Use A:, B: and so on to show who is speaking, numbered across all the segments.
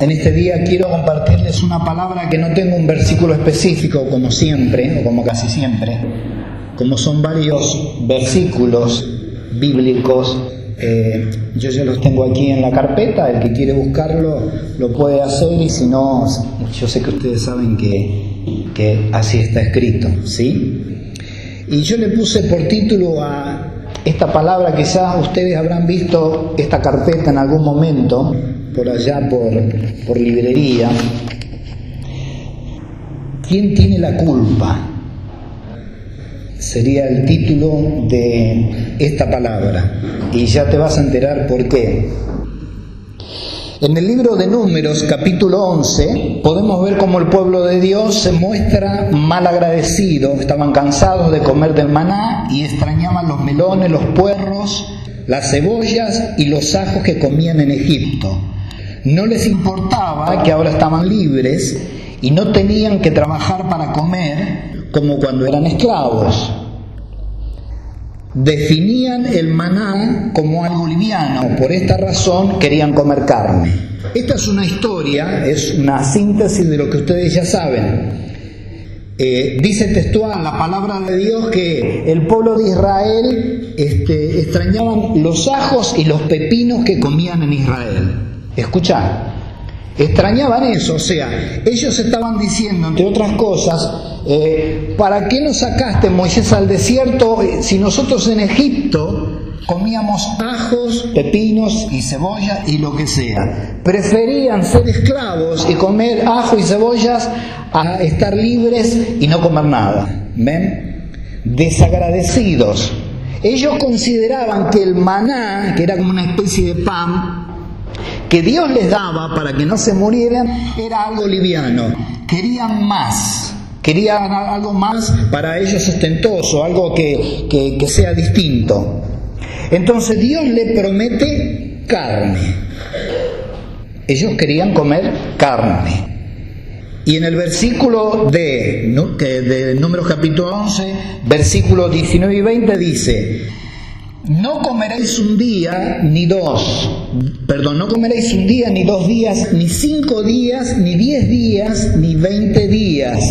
A: En este día quiero compartirles una palabra que no tengo un versículo específico como siempre, o como casi siempre, como son varios versículos bíblicos. Eh, yo ya los tengo aquí en la carpeta, el que quiere buscarlo lo puede hacer y si no, yo sé que ustedes saben que, que así está escrito, ¿sí? Y yo le puse por título a esta palabra, quizás ustedes habrán visto esta carpeta en algún momento, por allá por, por librería. ¿Quién tiene la culpa? Sería el título de esta palabra. Y ya te vas a enterar por qué. En el libro de Números, capítulo 11, podemos ver cómo el pueblo de Dios se muestra mal agradecido. Estaban cansados de comer del maná y extrañaban los melones, los puerros, las cebollas y los ajos que comían en Egipto. No les importaba que ahora estaban libres y no tenían que trabajar para comer como cuando eran esclavos. Definían el maná como algo liviano, por esta razón querían comer carne. Esta es una historia, es una síntesis de lo que ustedes ya saben. Eh, dice textual la palabra de Dios que el pueblo de Israel este, extrañaban los ajos y los pepinos que comían en Israel. Escucha, extrañaban eso, o sea, ellos estaban diciendo, entre otras cosas, eh, ¿para qué nos sacaste Moisés al desierto eh, si nosotros en Egipto comíamos ajos, pepinos y cebolla y lo que sea? Preferían ser esclavos y comer ajo y cebollas a estar libres y no comer nada. ¿Ven? Desagradecidos. Ellos consideraban que el maná, que era como una especie de pan, que Dios les daba para que no se murieran, era algo liviano. Querían más. Querían algo más para ellos ostentoso, algo que, que, sea distinto. Entonces Dios le promete carne. Ellos querían comer carne. Y en el versículo de, de Números capítulo 11, versículos 19 y 20 dice, no comeréis un día ni dos, perdón, no comeréis un día ni dos días, ni cinco días, ni diez días, ni veinte días,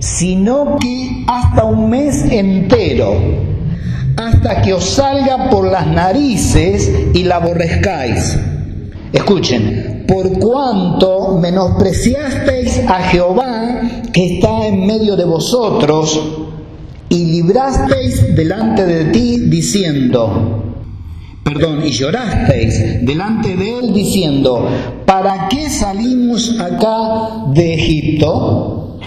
A: sino que hasta un mes entero, hasta que os salga por las narices y la aborrezcáis. Escuchen, por cuanto menospreciasteis a Jehová que está en medio de vosotros, y librasteis delante de ti diciendo, perdón, y llorasteis delante de él diciendo, ¿para qué salimos acá de Egipto?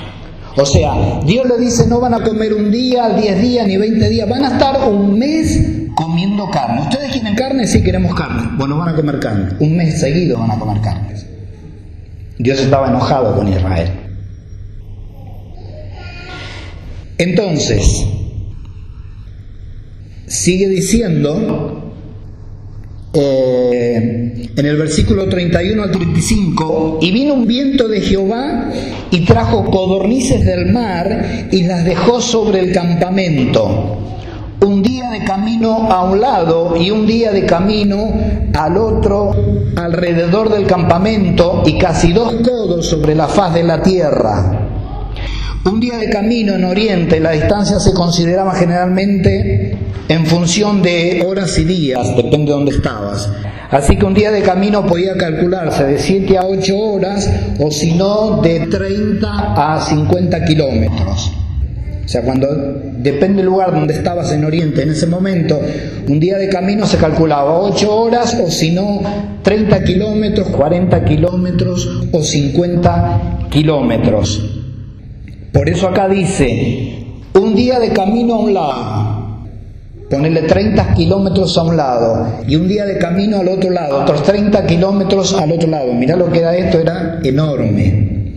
A: O sea, Dios le dice, no van a comer un día, diez días, ni veinte días, van a estar un mes comiendo carne. ¿Ustedes quieren carne? Sí, queremos carne. Bueno, van a comer carne. Un mes seguido van a comer carne. Dios estaba enojado con Israel. Entonces, sigue diciendo eh, en el versículo 31 al 35, y vino un viento de Jehová y trajo codornices del mar y las dejó sobre el campamento. Un día de camino a un lado y un día de camino al otro alrededor del campamento y casi dos codos sobre la faz de la tierra. Un día de camino en Oriente, la distancia se consideraba generalmente en función de horas y días, depende de dónde estabas. Así que un día de camino podía calcularse de 7 a 8 horas o si no de 30 a 50 kilómetros. O sea, cuando depende del lugar donde estabas en Oriente en ese momento, un día de camino se calculaba 8 horas o si no 30 kilómetros, 40 kilómetros o 50 kilómetros. Por eso acá dice, un día de camino a un lado, ponerle 30 kilómetros a un lado y un día de camino al otro lado, otros 30 kilómetros al otro lado. Mirá lo que era esto, era enorme.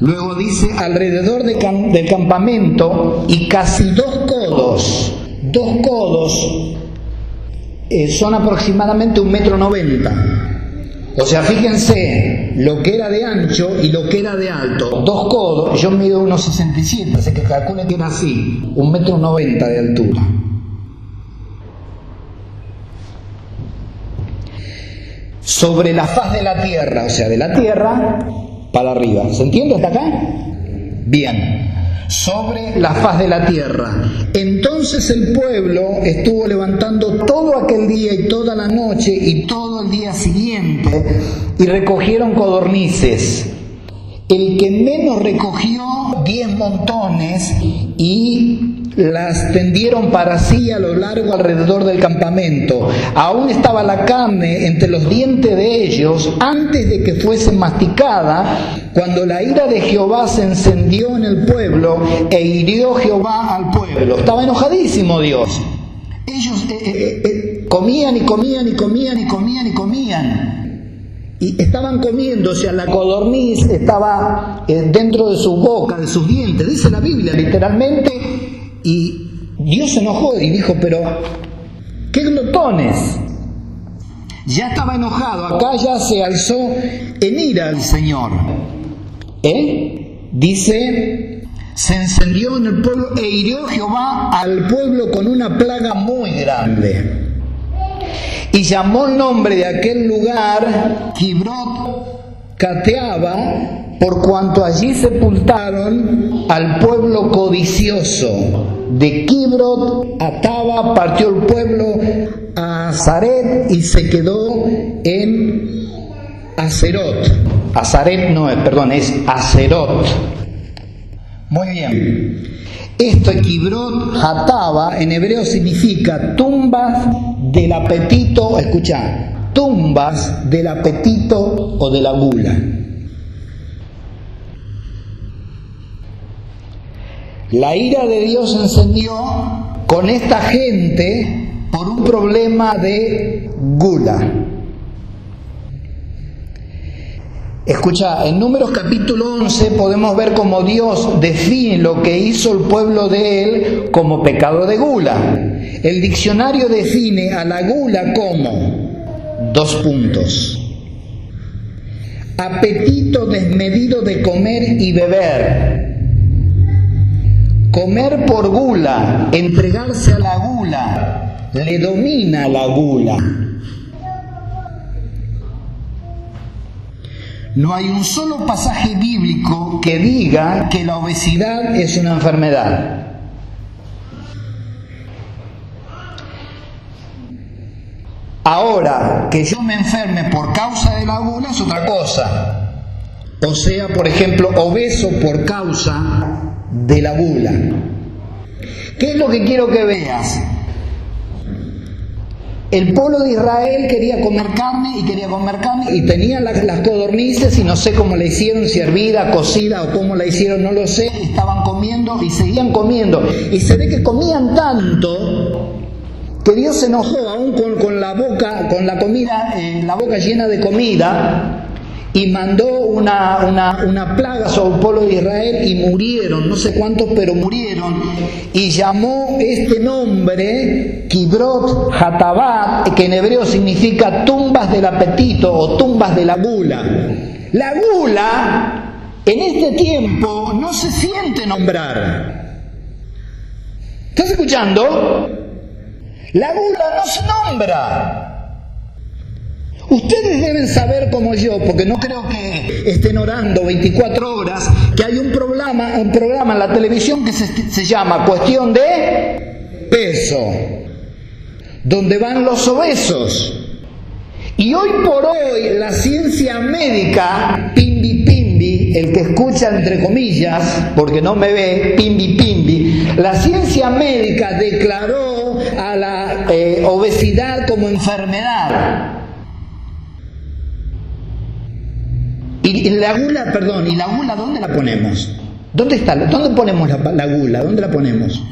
A: Luego dice alrededor de del campamento y casi dos codos, dos codos eh, son aproximadamente un metro noventa. O sea, fíjense lo que era de ancho y lo que era de alto. Dos codos, yo mido unos 67, así que calcule que era así, un metro noventa de altura. sobre la faz de la tierra, o sea, de la tierra para arriba. ¿Se entiende hasta acá? Bien sobre la faz de la tierra. Entonces el pueblo estuvo levantando todo aquel día y toda la noche y todo el día siguiente y recogieron codornices. El que menos recogió diez montones y las tendieron para sí a lo largo alrededor del campamento. Aún estaba la carne entre los dientes de ellos antes de que fuese masticada, cuando la ira de Jehová se encendió en el pueblo e hirió Jehová al pueblo. Estaba enojadísimo Dios. Ellos eh, eh, eh, comían y comían y comían y comían y comían. Y estaban comiendo, o sea, la codorniz estaba dentro de su boca, de sus dientes, dice la Biblia literalmente, y Dios se enojó y dijo, pero, ¿qué glotones? Ya estaba enojado, acá ya se alzó en ira el Señor. ¿Eh? Dice, se encendió en el pueblo e hirió Jehová al pueblo con una plaga muy grande. Y llamó el nombre de aquel lugar Kibrot Cateaba por cuanto allí sepultaron al pueblo codicioso. De Kibrot Ataba partió el pueblo a Zaret y se quedó en Acerot. Azaret no es, perdón, es Acerot. Muy bien. Esto, Kibrot Ataba, en hebreo significa tumbas del apetito, escucha, tumbas del apetito o de la gula. La ira de Dios encendió con esta gente por un problema de gula. Escucha, en Números capítulo 11 podemos ver cómo Dios define lo que hizo el pueblo de él como pecado de gula. El diccionario define a la gula como dos puntos. Apetito desmedido de comer y beber, Comer por gula, entregarse a la gula, le domina la gula. No hay un solo pasaje bíblico que diga que la obesidad es una enfermedad. Ahora, que yo me enferme por causa de la gula es otra cosa. O sea, por ejemplo, obeso por causa de la bula. ¿Qué es lo que quiero que veas? El pueblo de Israel quería comer carne y quería comer carne y tenían las, codornices y no sé cómo la hicieron, si hervida, cocida o cómo la hicieron, no lo sé. Estaban comiendo y seguían comiendo. Y se ve que comían tanto que Dios se enojó aún con, la boca, con la comida, eh, la boca llena de comida, y mandó una, una, plaga sobre el pueblo de Israel y murieron, no sé cuántos, pero murieron, y llamó este nombre Kibrot Hatabat, que en hebreo significa tumbas del apetito o tumbas de la gula. La gula en este tiempo no se siente nombrar. ¿Estás escuchando? La gula no se nombra. Ustedes deben saber como yo, porque no creo que estén orando 24 horas, que hay un programa, un programa en la televisión que se, llama Cuestión de Peso, donde van los obesos. Y hoy por hoy la ciencia médica, pimbi pimbi, el que escucha entre comillas, porque no me ve, pimbi pimbi, la ciencia médica declaró a la eh, obesidad como enfermedad. Y la gula, perdón, ¿y la gula dónde la ponemos? ¿Dónde está? ¿Dónde ponemos la, gula? ¿Dónde la ponemos?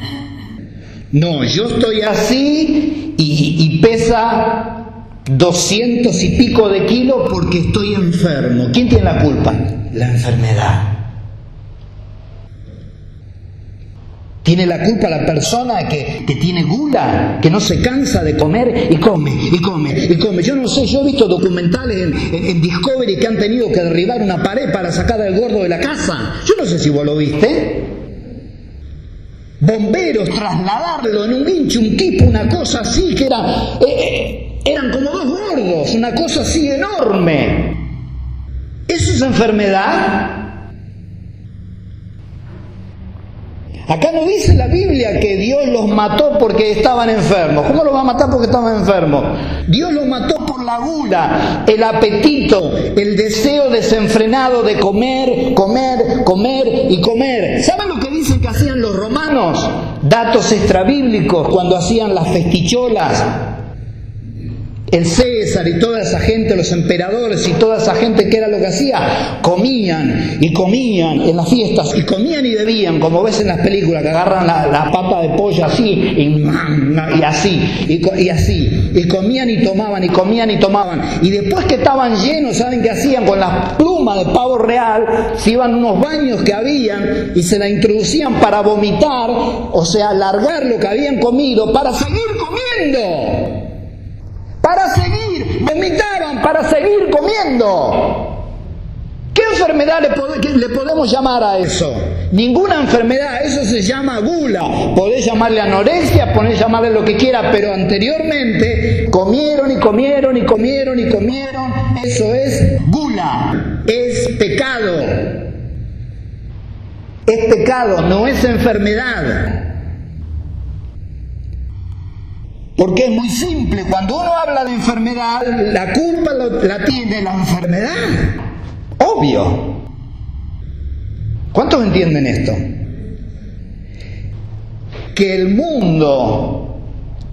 A: No, yo estoy así y, y pesa doscientos y pico de kilos porque estoy enfermo. ¿Quién tiene la culpa? La enfermedad. Tiene la culpa la persona que, tiene gula, que no se cansa de comer y come, y come, y come. Yo no sé, yo he visto documentales en, Discovery que han tenido que derribar una pared para sacar al gordo de la casa. Yo no sé si vos lo viste. Bomberos, trasladarlo en un hinche, un tipo, una cosa así, que era... Eh, eh, eran como dos gordos, una cosa así enorme. ¿Eso es enfermedad? Acá no dice la Biblia que Dios los mató porque estaban enfermos. ¿Cómo los va a matar porque estaban enfermos? Dios los mató por la gula, el apetito, el deseo desenfrenado de comer, comer, comer y comer. ¿Saben lo que dicen que hacían los romanos? Datos extrabíblicos cuando hacían las festicholas el César y toda esa gente, los emperadores y toda esa gente, ¿qué era lo que hacía? Comían y comían en las fiestas y comían y bebían, como ves en las películas, que agarran la, pata de pollo así y, así, y, así, y comían y tomaban y comían y tomaban. Y después que estaban llenos, ¿saben qué hacían? Con las plumas de pavo real, se iban unos baños que habían y se la introducían para vomitar, o sea, alargar lo que habían comido para seguir comiendo para seguir, vomitaban para seguir comiendo. ¿Qué enfermedad le, podemos llamar a eso? Ninguna enfermedad, eso se llama gula. Podés llamarle anorexia, podés llamarle lo que quiera, pero anteriormente comieron y comieron y comieron y comieron. Eso es gula, es pecado. Es pecado, no es enfermedad. Porque es muy simple, cuando uno habla de enfermedad, la culpa la tiene la enfermedad. Obvio. ¿Cuántos entienden esto? Que el mundo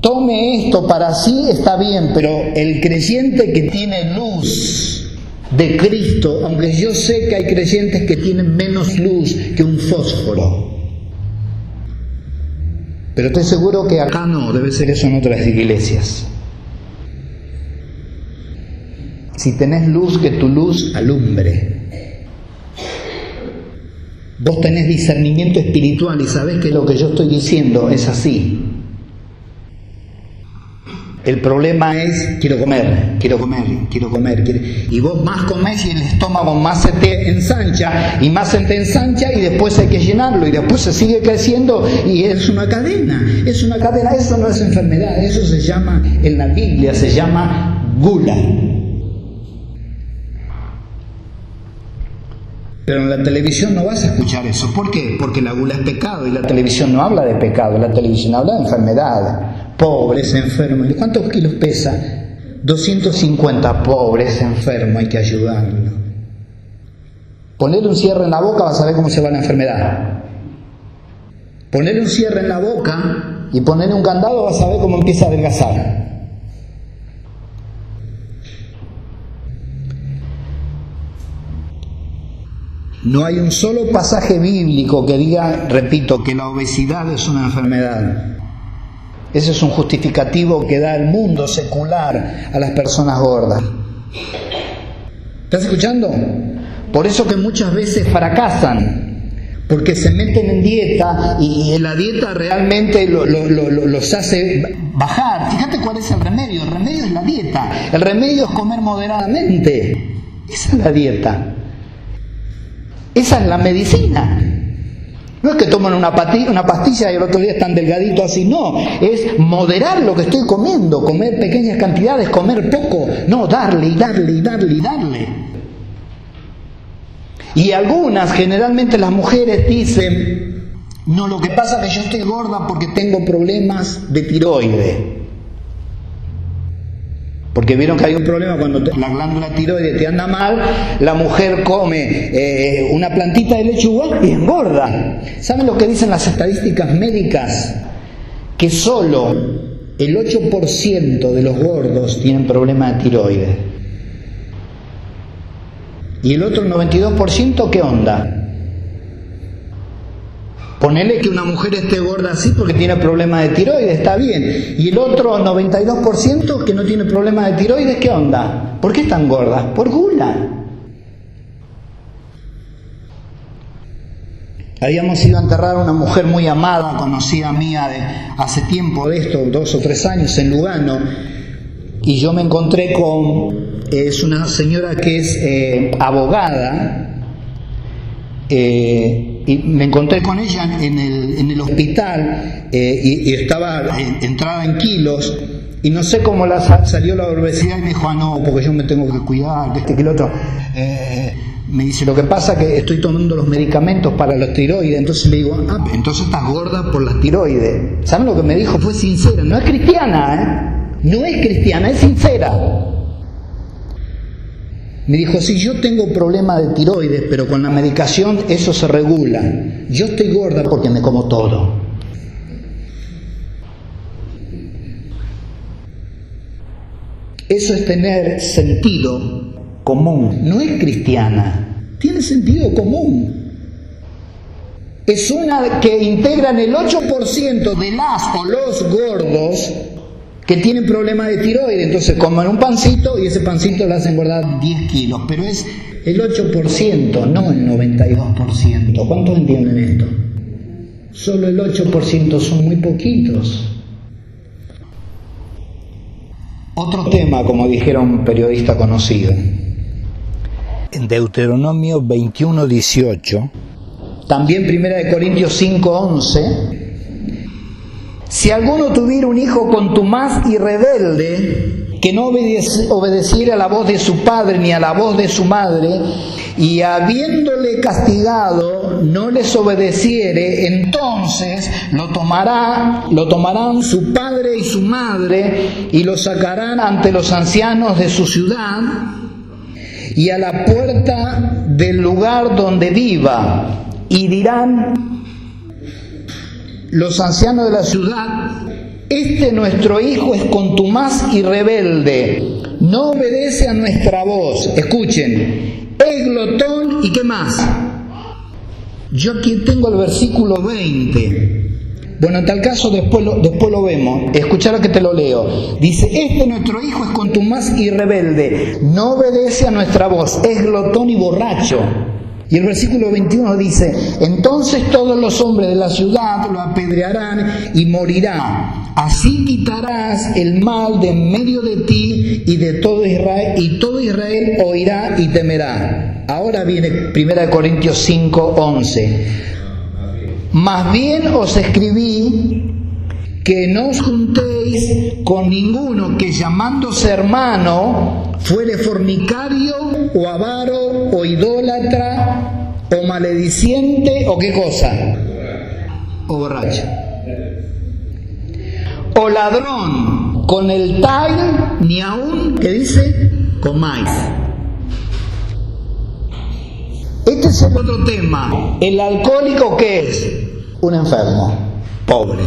A: tome esto para sí está bien, pero el creyente que tiene luz de Cristo, aunque yo sé que hay creyentes que tienen menos luz que un fósforo, pero estoy seguro que acá no, debe ser eso en otras iglesias. Si tenés luz, que tu luz alumbre. Vos tenés discernimiento espiritual y sabés que lo que yo estoy diciendo es así. El problema es, quiero comer, quiero comer, quiero comer. Y vos más comés y el estómago más se te ensancha y más se te ensancha y después hay que llenarlo y después se sigue creciendo y es una cadena, es una cadena. Eso no es enfermedad, eso se llama, en la Biblia se llama gula. Pero en la televisión no vas a escuchar eso. ¿Por qué? Porque la gula es pecado y la televisión no habla de pecado, la televisión habla de enfermedad pobres, enfermos. ¿Cuántos kilos pesa? 250, pobres, enfermo, hay que ayudarlo. Ponerle un cierre en la boca vas a ver cómo se va la enfermedad. Ponerle un cierre en la boca y ponerle un candado vas a ver cómo empieza a adelgazar. No hay un solo pasaje bíblico que diga, repito, que la obesidad es una enfermedad. Ese es un justificativo que da el mundo secular a las personas gordas. ¿Estás escuchando? Por eso que muchas veces fracasan, porque se meten en dieta y la dieta realmente los hace bajar. Fíjate cuál es el remedio. El remedio es la dieta. El remedio es comer moderadamente. Esa es la dieta. Esa es la medicina. No es que toman una, una pastilla y el otro día están delgaditos así, no, es moderar lo que estoy comiendo, comer pequeñas cantidades, comer poco, no, darle y darle y darle y darle. Y algunas, generalmente las mujeres dicen, no, lo que pasa es que yo estoy gorda porque tengo problemas de tiroides. Porque vieron que hay un problema cuando la glándula tiroides te anda mal, la mujer come eh, una plantita de lechuga y engorda. ¿Saben lo que dicen las estadísticas médicas? Que solo el 8% de los gordos tienen problemas de tiroides. ¿Y el otro 92% qué onda? Ponele que una mujer esté gorda así porque tiene problemas de tiroides, está bien. Y el otro 92% que no tiene problemas de tiroides, ¿qué onda? ¿Por qué están gordas? Por gula. Habíamos ido a enterrar a una mujer muy amada, conocida mía de hace tiempo de esto, dos o tres años en Lugano, y yo me encontré con, es una señora que es eh, abogada, eh, y me encontré con ella en el, en el hospital eh, y, estaba entrada en kilos Y no sé cómo la, salió la obesidad y me dijo, ah, no, porque yo me tengo que cuidar, que este, que el otro. Eh, me dice, lo que pasa es que estoy tomando los medicamentos para los tiroides. Entonces le digo, ah, entonces estás gorda por las tiroides. ¿Saben lo que me dijo? Fue sincera. No es cristiana, ¿eh? No es cristiana, es sincera. Me dijo, sí, yo tengo problema de tiroides, pero con la medicación eso se regula. Yo estoy gorda porque me como todo. Eso es tener sentido común. No es cristiana, tiene sentido común. Es una que integran el 8% de las o los gordos que tienen problemas de tiroides, entonces comen un pancito y ese pancito le hacen guardar 10 kilos, pero es el 8%, no el 92%. ¿Cuántos entienden esto? Solo el 8% son muy poquitos. Otro tema, como dijeron un periodista conocido. En Deuteronomio 21, 18, también Primera de Corintios 5, 11, si alguno tuviera un hijo contumaz y rebelde, que no obedeciera a la voz de su padre ni a la voz de su madre, y habiéndole castigado no les obedeciere, entonces lo tomará, lo tomarán su padre y su madre y lo sacarán ante los ancianos de su ciudad y a la puerta del lugar donde viva y dirán los ancianos de la ciudad, este nuestro hijo es contumaz y rebelde, no obedece a nuestra voz. Escuchen, es glotón y qué más. Yo aquí tengo el versículo 20. Bueno, en tal caso después lo, después lo vemos. Escuchar que te lo leo. Dice, este nuestro hijo es contumaz y rebelde, no obedece a nuestra voz, es glotón y borracho. Y el versículo 21 dice, entonces todos los hombres de la ciudad lo apedrearán y morirá. Así quitarás el mal de en medio de ti y de todo Israel, y todo Israel oirá y temerá. Ahora viene 1 Corintios 5, 11. Más bien os escribí que no os juntéis con ninguno que llamándose hermano fuere fornicario o avaro o idólatra o malediciente o qué cosa. O borracho. O ladrón con el tal ni aún que dice comáis. Este es el otro tema. El alcohólico que es un enfermo pobre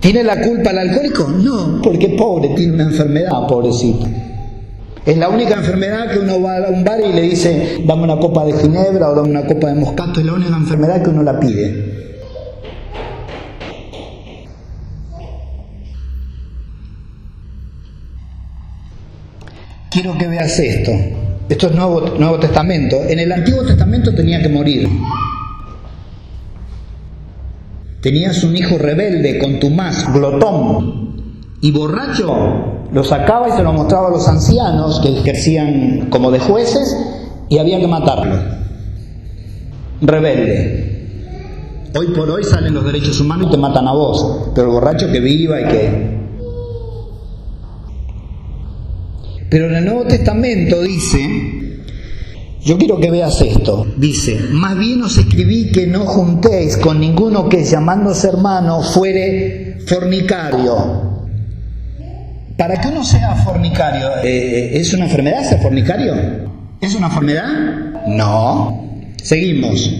A: ¿Tiene la culpa el alcohólico? No, porque pobre, tiene una enfermedad, pobrecito. Es la única enfermedad que uno va a un bar y le dice, dame una copa de ginebra o dame una copa de moscato, es la única enfermedad que uno la pide. Quiero que veas esto. Esto es Nuevo, Nuevo Testamento. En el Antiguo Testamento tenía que morir. Tenías un hijo rebelde, contumaz, glotón y borracho, lo sacaba y se lo mostraba a los ancianos que ejercían como de jueces y había que matarlo. Rebelde. Hoy por hoy salen los derechos humanos y te matan a vos, pero el borracho que viva y que... Pero en el Nuevo Testamento dice yo quiero que veas esto. Dice, más bien os escribí que no juntéis con ninguno que llamándose hermano fuere fornicario. Para que uno sea fornicario, eh, ¿es una enfermedad ser fornicario? ¿Es una enfermedad? No. Seguimos.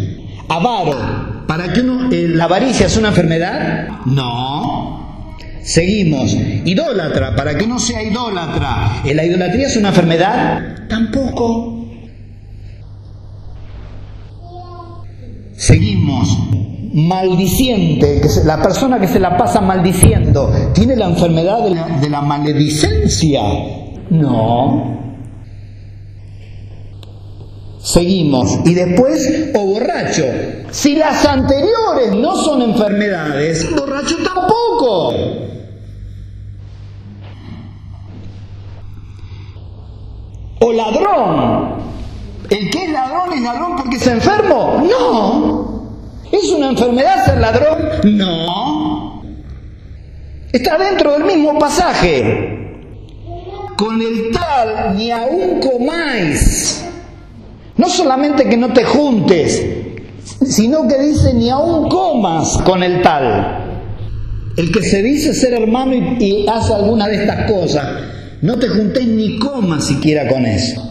A: Avaro, ¿para que uno, eh, la avaricia es una enfermedad? No. Seguimos. Idólatra, para que uno sea idólatra. ¿La idolatría es una enfermedad? Tampoco. Seguimos. Maldiciente, la persona que se la pasa maldiciendo, ¿tiene la enfermedad de la maledicencia? No. Seguimos. Y después, o borracho. Si las anteriores no son enfermedades, borracho tampoco. O ladrón. ¿El que es ladrón es ladrón porque es enfermo? No. ¿Es una enfermedad ser ladrón? No. Está dentro del mismo pasaje. Con el tal ni aún comáis. No solamente que no te juntes, sino que dice ni aún comas con el tal. El que se dice ser hermano y, hace alguna de estas cosas, no te juntes ni comas siquiera con eso.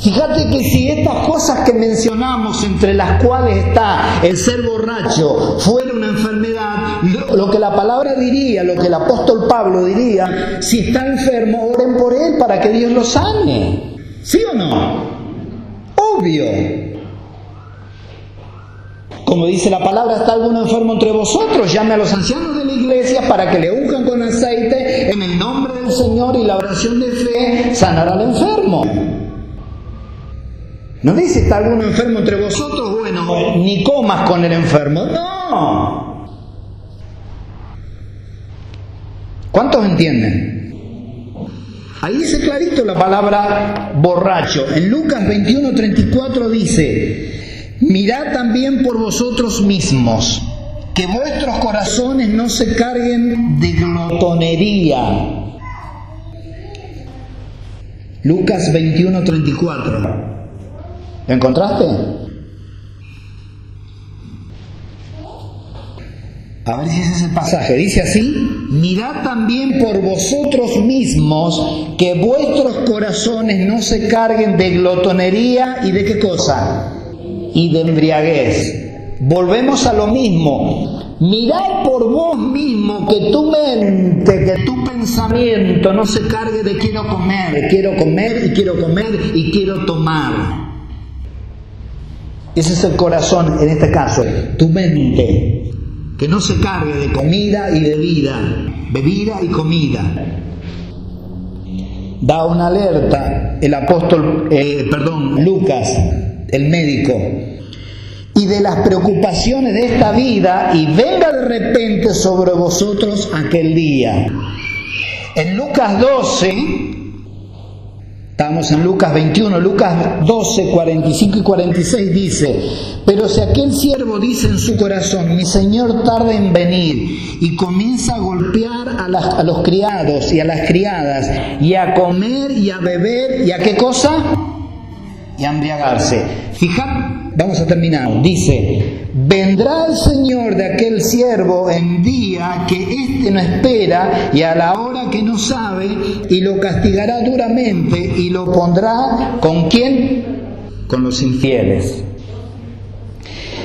A: Fíjate que si estas cosas que mencionamos, entre las cuales está el ser borracho, fuera una enfermedad, lo que la palabra diría, lo que el apóstol Pablo diría, si está enfermo, oren por él para que Dios lo sane. ¿Sí o no? Obvio. Como dice la palabra, está alguno enfermo entre vosotros, llame a los ancianos de la iglesia para que le unjan con aceite en el nombre del Señor y la oración de fe sanará al enfermo. No dice, está alguno enfermo entre vosotros, bueno, ni comas con el enfermo. No. ¿Cuántos entienden? Ahí dice clarito la palabra borracho. En Lucas 21, 34 dice, mirad también por vosotros mismos, que vuestros corazones no se carguen de glotonería. Lucas 21, 34. ¿Lo encontraste? A ver si ese es el pasaje. Dice así, mirad también por vosotros mismos que vuestros corazones no se carguen de glotonería y de qué cosa? Y de embriaguez. Volvemos a lo mismo. Mirad por vos mismo que tu mente, que tu pensamiento no se cargue de quiero comer, quiero comer y quiero comer y quiero tomar. Ese es el corazón, en este caso, tu mente, que no se cargue de comida y bebida, bebida y comida. Da una alerta el apóstol, eh, perdón, Lucas, el médico, y de las preocupaciones de esta vida, y venga de repente sobre vosotros aquel día. En Lucas 12, Estamos en Lucas 21, Lucas 12, 45 y 46 dice, pero si aquel siervo dice en su corazón, mi Señor tarda en venir, y comienza a golpear a, a los criados y a las criadas, y a comer y a beber, ¿y a qué cosa? Y a embriagarse. Fijad Vamos a terminar. Dice, vendrá el Señor de aquel siervo en día que éste no espera y a la hora que no sabe y lo castigará duramente y lo pondrá con quién? Con los infieles.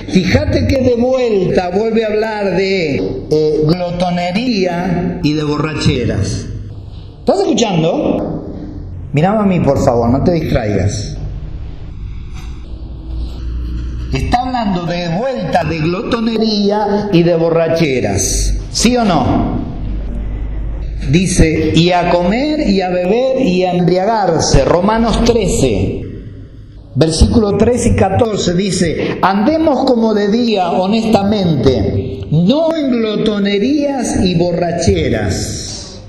A: Fíjate que de vuelta vuelve a hablar de eh, glotonería y de borracheras. ¿Estás escuchando? Mírame a mí, por favor, no te distraigas. Está hablando de vuelta de glotonería y de borracheras. ¿Sí o no? Dice, y a comer y a beber y a embriagarse. Romanos 13. Versículo 13 y 14 dice, andemos como de día honestamente, no en glotonerías y borracheras.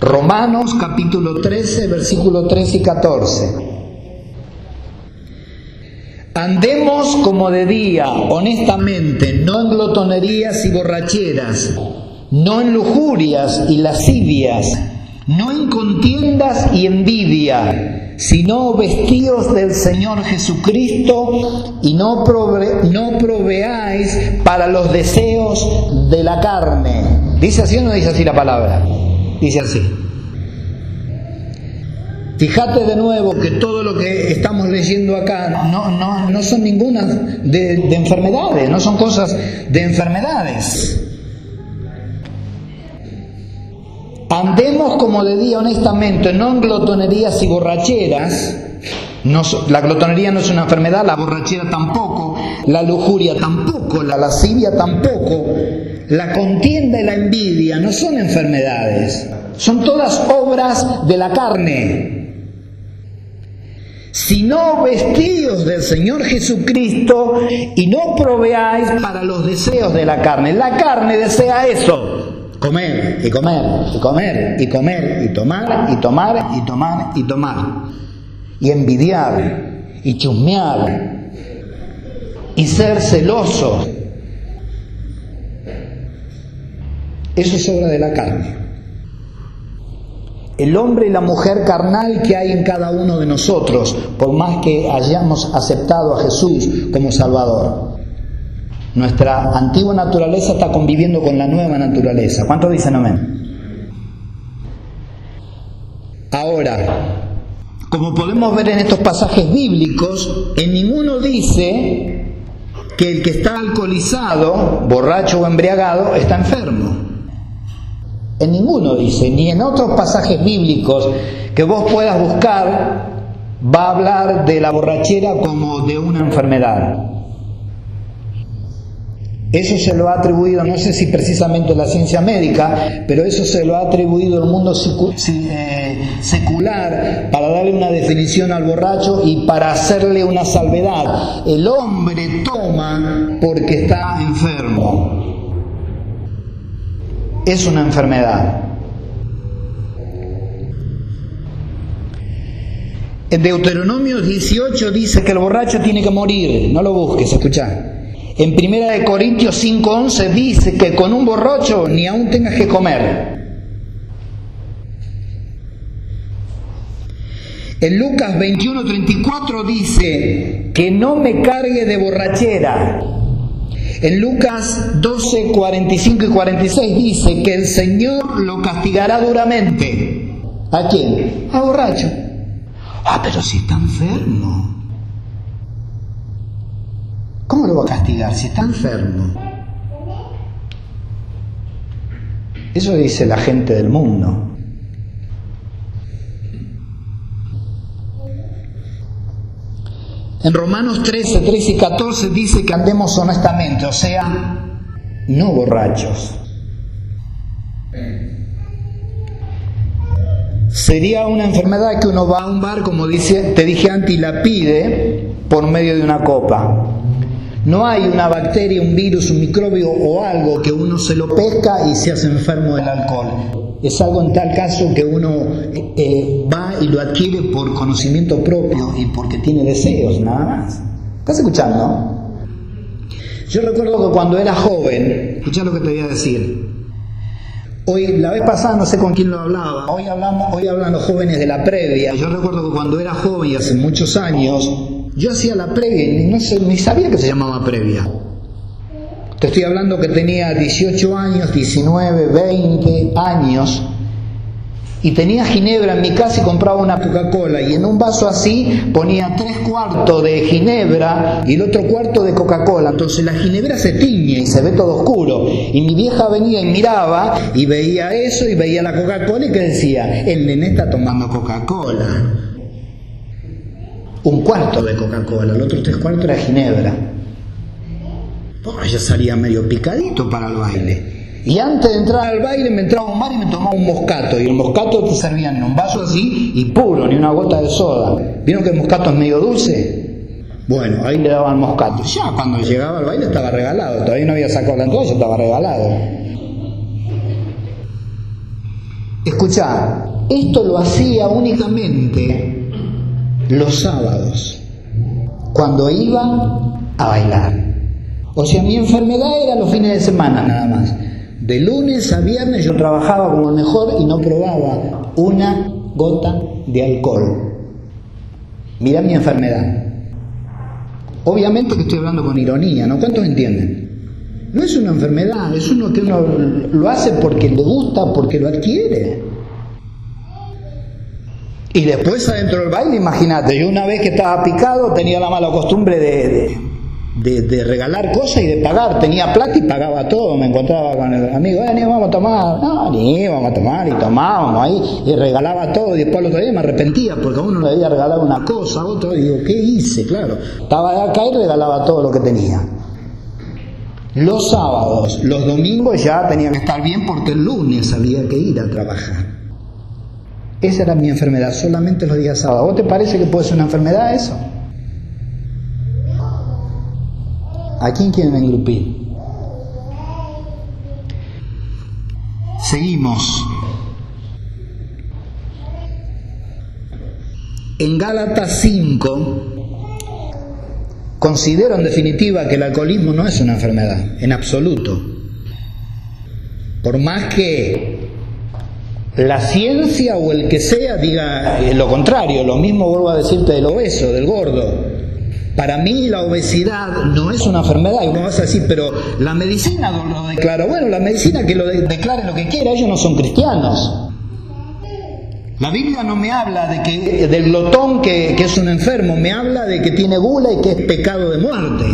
A: Romanos capítulo 13, versículo 13 y 14. Andemos como de día, honestamente, no en glotonerías y borracheras, no en lujurias y lascivias, no en contiendas y envidia, sino vestidos del Señor Jesucristo y no, no proveáis para los deseos de la carne. ¿Dice así o no dice así la palabra? Dice así. Fíjate de nuevo que todo lo que estamos leyendo acá no, no, no son ninguna de, de enfermedades, no son cosas de enfermedades. Andemos como de día honestamente, no en glotonerías y borracheras. No, la glotonería no es una enfermedad, la borrachera tampoco, la lujuria tampoco, la lascivia tampoco, la contienda y la envidia no son enfermedades, son todas obras de la carne sino vestidos del Señor Jesucristo y no proveáis para los deseos de la carne. La carne desea eso, comer y comer y comer y comer y tomar y tomar y tomar y tomar y envidiar y chusmear y ser celoso. Eso es obra de la carne. El hombre y la mujer carnal que hay en cada uno de nosotros, por más que hayamos aceptado a Jesús como Salvador. Nuestra antigua naturaleza está conviviendo con la nueva naturaleza. ¿Cuántos dicen amén? Ahora, como podemos ver en estos pasajes bíblicos, en ninguno dice que el que está alcoholizado, borracho o embriagado, está enfermo. En ninguno dice, ni en otros pasajes bíblicos que vos puedas buscar, va a hablar de la borrachera como de una enfermedad. Eso se lo ha atribuido, no sé si precisamente la ciencia médica, pero eso se lo ha atribuido el mundo eh, secular para darle una definición al borracho y para hacerle una salvedad. El hombre toma porque está enfermo. Es una enfermedad. En Deuteronomio 18 dice que el borracho tiene que morir. No lo busques, escucha. En Primera de Corintios 5:11 dice que con un borracho ni aún tengas que comer. En Lucas 21:34 dice que no me cargue de borrachera. En Lucas 12, 45 y 46 dice que el Señor lo castigará duramente. ¿A quién? A borracho. Ah, pero si está enfermo. ¿Cómo lo va a castigar si está enfermo? Eso dice la gente del mundo. En Romanos 13, 13 y 14 dice que andemos honestamente, o sea, no borrachos. Sería una enfermedad que uno va a un bar, como dice, te dije antes, y la pide por medio de una copa. No hay una bacteria, un virus, un microbio o algo que uno se lo pesca y se hace enfermo del alcohol. Es algo en tal caso que uno eh, eh, va y lo adquiere por conocimiento propio y porque tiene deseos, nada más. ¿Estás escuchando? Yo recuerdo que cuando era joven, escucha lo que te voy a decir. Hoy, la vez pasada no sé con quién lo hablaba, hoy hablamos, hoy hablan los jóvenes de la previa. Yo recuerdo que cuando era joven y hace muchos años, yo hacía la previa y no ni sabía que se llamaba previa. Te estoy hablando que tenía 18 años, 19, 20 años y tenía ginebra en mi casa y compraba una Coca-Cola y en un vaso así ponía tres cuartos de ginebra y el otro cuarto de Coca-Cola. Entonces la ginebra se tiñe y se ve todo oscuro. Y mi vieja venía y miraba y veía eso y veía la Coca-Cola y que decía, el nene está tomando Coca-Cola. Un cuarto de Coca-Cola, el otro tres cuartos era ginebra. Pues ya salía medio picadito para el baile. Y antes de entrar al baile me entraba un bar y me tomaba un moscato. Y el moscato te servían en un vaso así y puro, ni una gota de soda. ¿Vieron que el moscato es medio dulce? Bueno, ahí le daban moscato. Ya cuando llegaba al baile estaba regalado. Todavía no había sacado la entrada, estaba regalado. Escuchá, esto lo hacía únicamente los sábados, cuando iba a bailar. O sea, mi enfermedad era los fines de semana nada más. De lunes a viernes yo trabajaba como mejor y no probaba una gota de alcohol. Mira mi enfermedad. Obviamente que estoy hablando con ironía, ¿no? ¿Cuántos entienden? No es una enfermedad, es uno que uno lo hace porque le gusta, porque lo adquiere. Y después adentro del baile, imagínate, yo una vez que estaba picado tenía la mala costumbre de de, regalar cosas y de pagar. Tenía plata y pagaba todo. Me encontraba con el amigo, eh, ni vamos a tomar. No, ni vamos a tomar y tomábamos ahí y regalaba todo. Y después al otro día me arrepentía porque a uno le había regalado una cosa, a otro. Y digo, ¿qué hice? Claro. Estaba acá y regalaba todo lo que tenía. Los sábados, los domingos ya tenía que estar bien porque el lunes había que ir a trabajar. Esa era mi enfermedad, solamente los días sábados. ¿Vos te parece que puede ser una enfermedad eso? ¿A quién quieren engrupir? Seguimos. En Gálatas 5 considero en definitiva que el alcoholismo no es una enfermedad, en absoluto. Por más que la ciencia o el que sea diga lo contrario, lo mismo vuelvo a decirte del obeso, del gordo. Para mí la obesidad no es una enfermedad, y vos vas a decir, pero la medicina lo declara. Bueno, la medicina que lo declare lo que quiera, ellos no son cristianos. La Biblia no me habla de que, del glotón que, que es un enfermo, me habla de que tiene gula y que es pecado de muerte.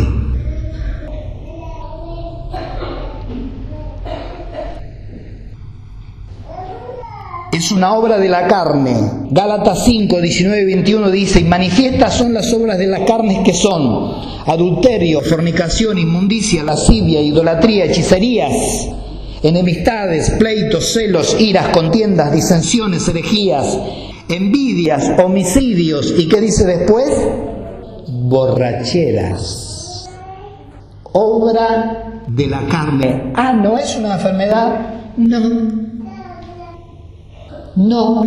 A: Es una obra de la carne. Gálatas 5, 19 y 21 dice, y manifiestas son las obras de la carne que son adulterio, fornicación, inmundicia, lascivia, idolatría, hechicerías, enemistades, pleitos, celos, iras, contiendas, disensiones, herejías, envidias, homicidios, ¿y qué dice después? Borracheras. Obra de la carne. Ah, ¿no es una enfermedad? No. No.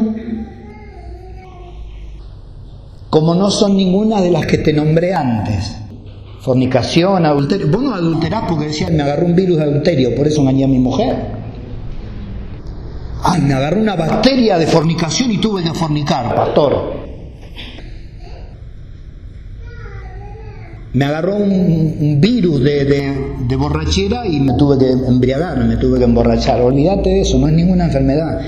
A: Como no son ninguna de las que te nombré antes. Fornicación, adulterio. Vos no adulterás porque decías, me agarró un virus de adulterio, por eso engañé a mi mujer. Ay, me agarró una bacteria de fornicación y tuve que fornicar, pastor. Me agarró un, virus de, de, borrachera y me tuve que embriagar, me tuve que emborrachar. Olvídate de eso, no es ninguna enfermedad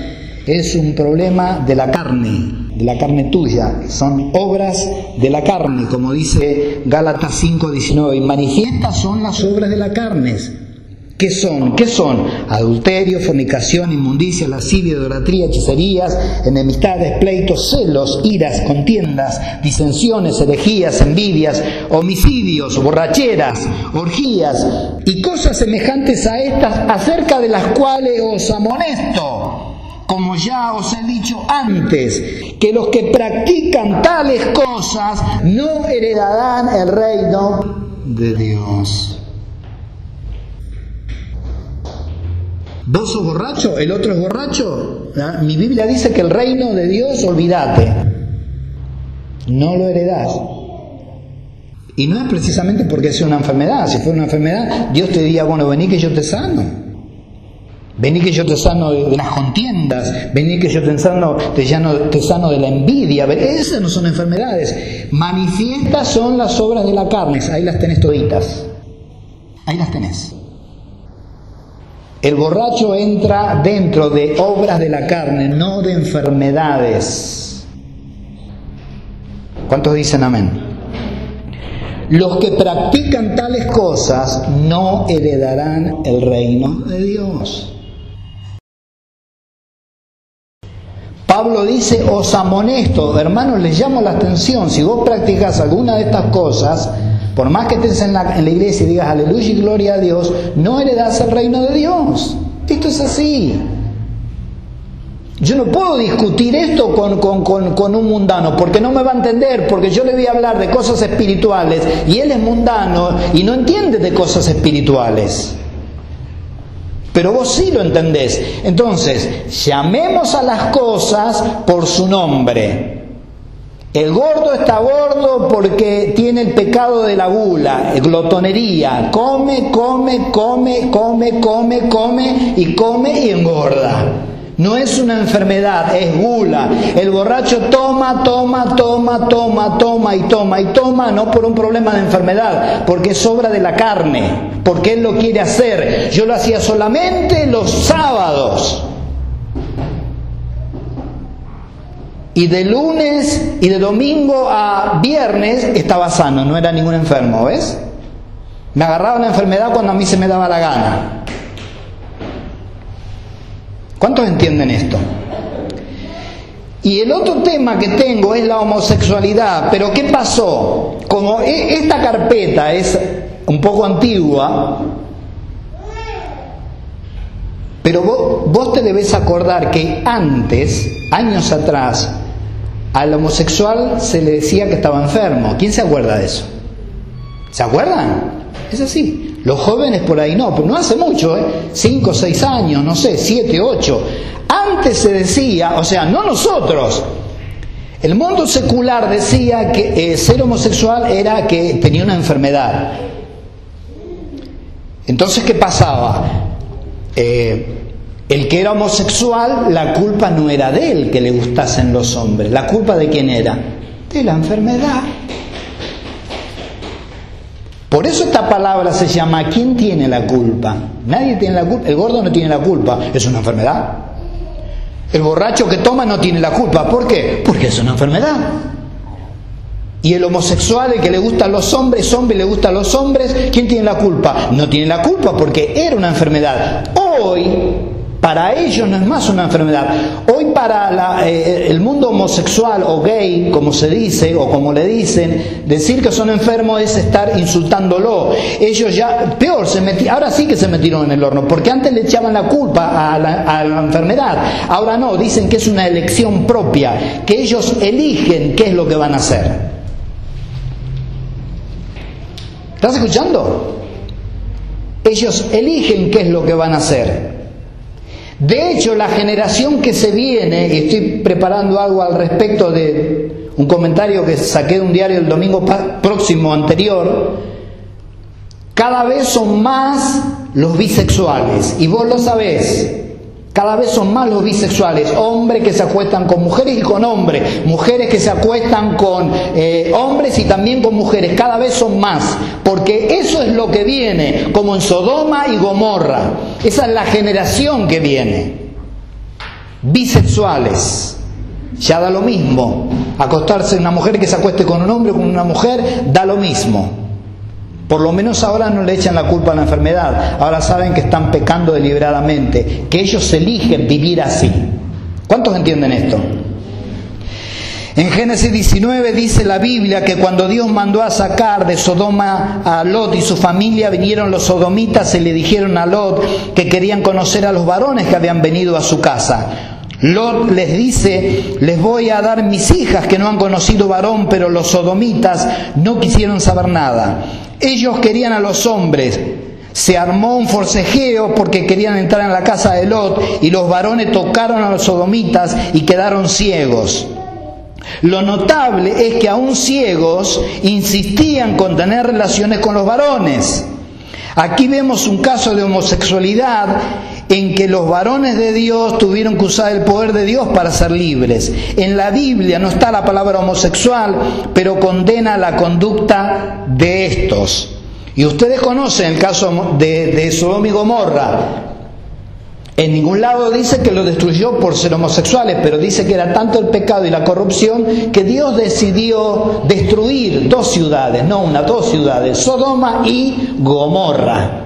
A: es un problema de la carne, de la carne tuya, son obras de la carne, como dice Gálatas 5:19, y manifiestas son las obras de la carne. ¿Qué son? ¿Qué son? Adulterio, fornicación, inmundicia, lascivia, idolatría, hechicerías, enemistades, pleitos, celos, iras, contiendas, disensiones, herejías, envidias, homicidios, borracheras, orgías y cosas semejantes a estas acerca de las cuales os amonesto como ya os he dicho antes, que los que practican tales cosas no heredarán el reino de Dios. ¿Vos sos borracho? ¿El otro es borracho? Mi Biblia dice que el reino de Dios, olvídate, no lo heredás. Y no es precisamente porque sea una enfermedad. Si fuera una enfermedad, Dios te diría, bueno, vení que yo te sano. Vení que yo te sano de las contiendas, vení que yo te sano, te, te sano de la envidia. Esas no son enfermedades. Manifiestas son las obras de la carne. Ahí las tenés toditas. Ahí las tenés. El borracho entra dentro de obras de la carne, no de enfermedades. ¿Cuántos dicen amén? Los que practican tales cosas no heredarán el reino de Dios. Pablo dice, os amonesto, hermanos, les llamo la atención, si vos practicas alguna de estas cosas, por más que estés en la, iglesia y digas aleluya y gloria a Dios, no heredas el reino de Dios. Esto es así. Yo no puedo discutir esto con, con, un mundano porque no me va a entender, porque yo le voy a hablar de cosas espirituales y él es mundano y no entiende de cosas espirituales. Pero vos sí lo entendés. Entonces, llamemos a las cosas por su nombre. El gordo está gordo porque tiene el pecado de la gula, glotonería. Come, come, come, come, come, come y come y engorda. No es una enfermedad, es gula. El borracho toma, toma, toma, toma, toma y toma y toma, no por un problema de enfermedad, porque es obra de la carne, porque él lo quiere hacer. Yo lo hacía solamente los sábados. Y de lunes y de domingo a viernes estaba sano, no era ningún enfermo, ¿ves? Me agarraba una enfermedad cuando a mí se me daba la gana. ¿Cuántos entienden esto? Y el otro tema que tengo es la homosexualidad, pero ¿qué pasó? Como e, esta carpeta es un poco antigua, pero vos, te debes acordar que antes, años atrás, al homosexual se le decía que estaba enfermo. ¿Quién se acuerda de eso? ¿Se acuerdan? Es así. Los jóvenes por ahí no, pero no hace mucho, ¿eh? Cinco, seis años, no sé, siete, ocho. Antes se decía, o sea, no nosotros, el mundo secular decía que eh, ser homosexual era que tenía una enfermedad. Entonces, ¿qué pasaba? Eh, El que era homosexual, la culpa no era de él que le gustasen los hombres. ¿La culpa de quién era? De la enfermedad. Por eso esta palabra se llama ¿quién tiene la culpa? Nadie tiene la culpa. El gordo no tiene la culpa. Es una enfermedad. El borracho que toma no tiene la culpa. ¿Por qué? Porque es una enfermedad. Y el homosexual, el que le gustan los hombres, hombre le gustan los hombres, ¿quién tiene la culpa? No tiene la culpa porque era una enfermedad. Hoy para ellos no es más una enfermedad. Hoy para eh, el mundo homosexual o gay, como se dice o como le dicen, decir que son enfermos es estar insultándolo. Ellos ya, peor, se ahora sí que se metieron en el horno, porque antes le echaban la culpa a la, a la enfermedad. Ahora no, dicen que es una elección propia, que ellos eligen qué es lo que van a hacer. ¿Estás escuchando? Ellos eligen qué es lo que van a hacer. De hecho, la generación que se viene, y estoy preparando algo al respecto de un comentario que saqué de un diario el domingo próximo anterior, cada vez son más los bisexuales, y vos lo sabés. Cada vez son más los bisexuales, hombres que se acuestan con mujeres y con hombres, mujeres que se acuestan con eh, hombres y también con mujeres, cada vez son más, porque eso es lo que viene, como en Sodoma y Gomorra, esa es la generación que viene, bisexuales, ya da lo mismo, acostarse una mujer que se acueste con un hombre o con una mujer, da lo mismo. Por lo menos ahora no le echan la culpa a la enfermedad, ahora saben que están pecando deliberadamente, que ellos eligen vivir así. ¿Cuántos entienden esto? En Génesis 19 dice la Biblia que cuando Dios mandó a sacar de Sodoma a Lot y su familia, vinieron los sodomitas y le dijeron a Lot que querían conocer a los varones que habían venido a su casa. Lot les dice, les voy a dar mis hijas que no han conocido varón, pero los sodomitas no quisieron saber nada. Ellos querían a los hombres. Se armó un forcejeo porque querían entrar en la casa de Lot y los varones tocaron a los sodomitas y quedaron ciegos. Lo notable es que aún ciegos insistían con tener relaciones con los varones. Aquí vemos un caso de homosexualidad en que los varones de Dios tuvieron que usar el poder de Dios para ser libres. En la Biblia no está la palabra homosexual, pero condena la conducta de estos. Y ustedes conocen el caso de, de Sodoma y Gomorra. En ningún lado dice que lo destruyó por ser homosexuales, pero dice que era tanto el pecado y la corrupción que Dios decidió destruir dos ciudades, no una, dos ciudades, Sodoma y Gomorra.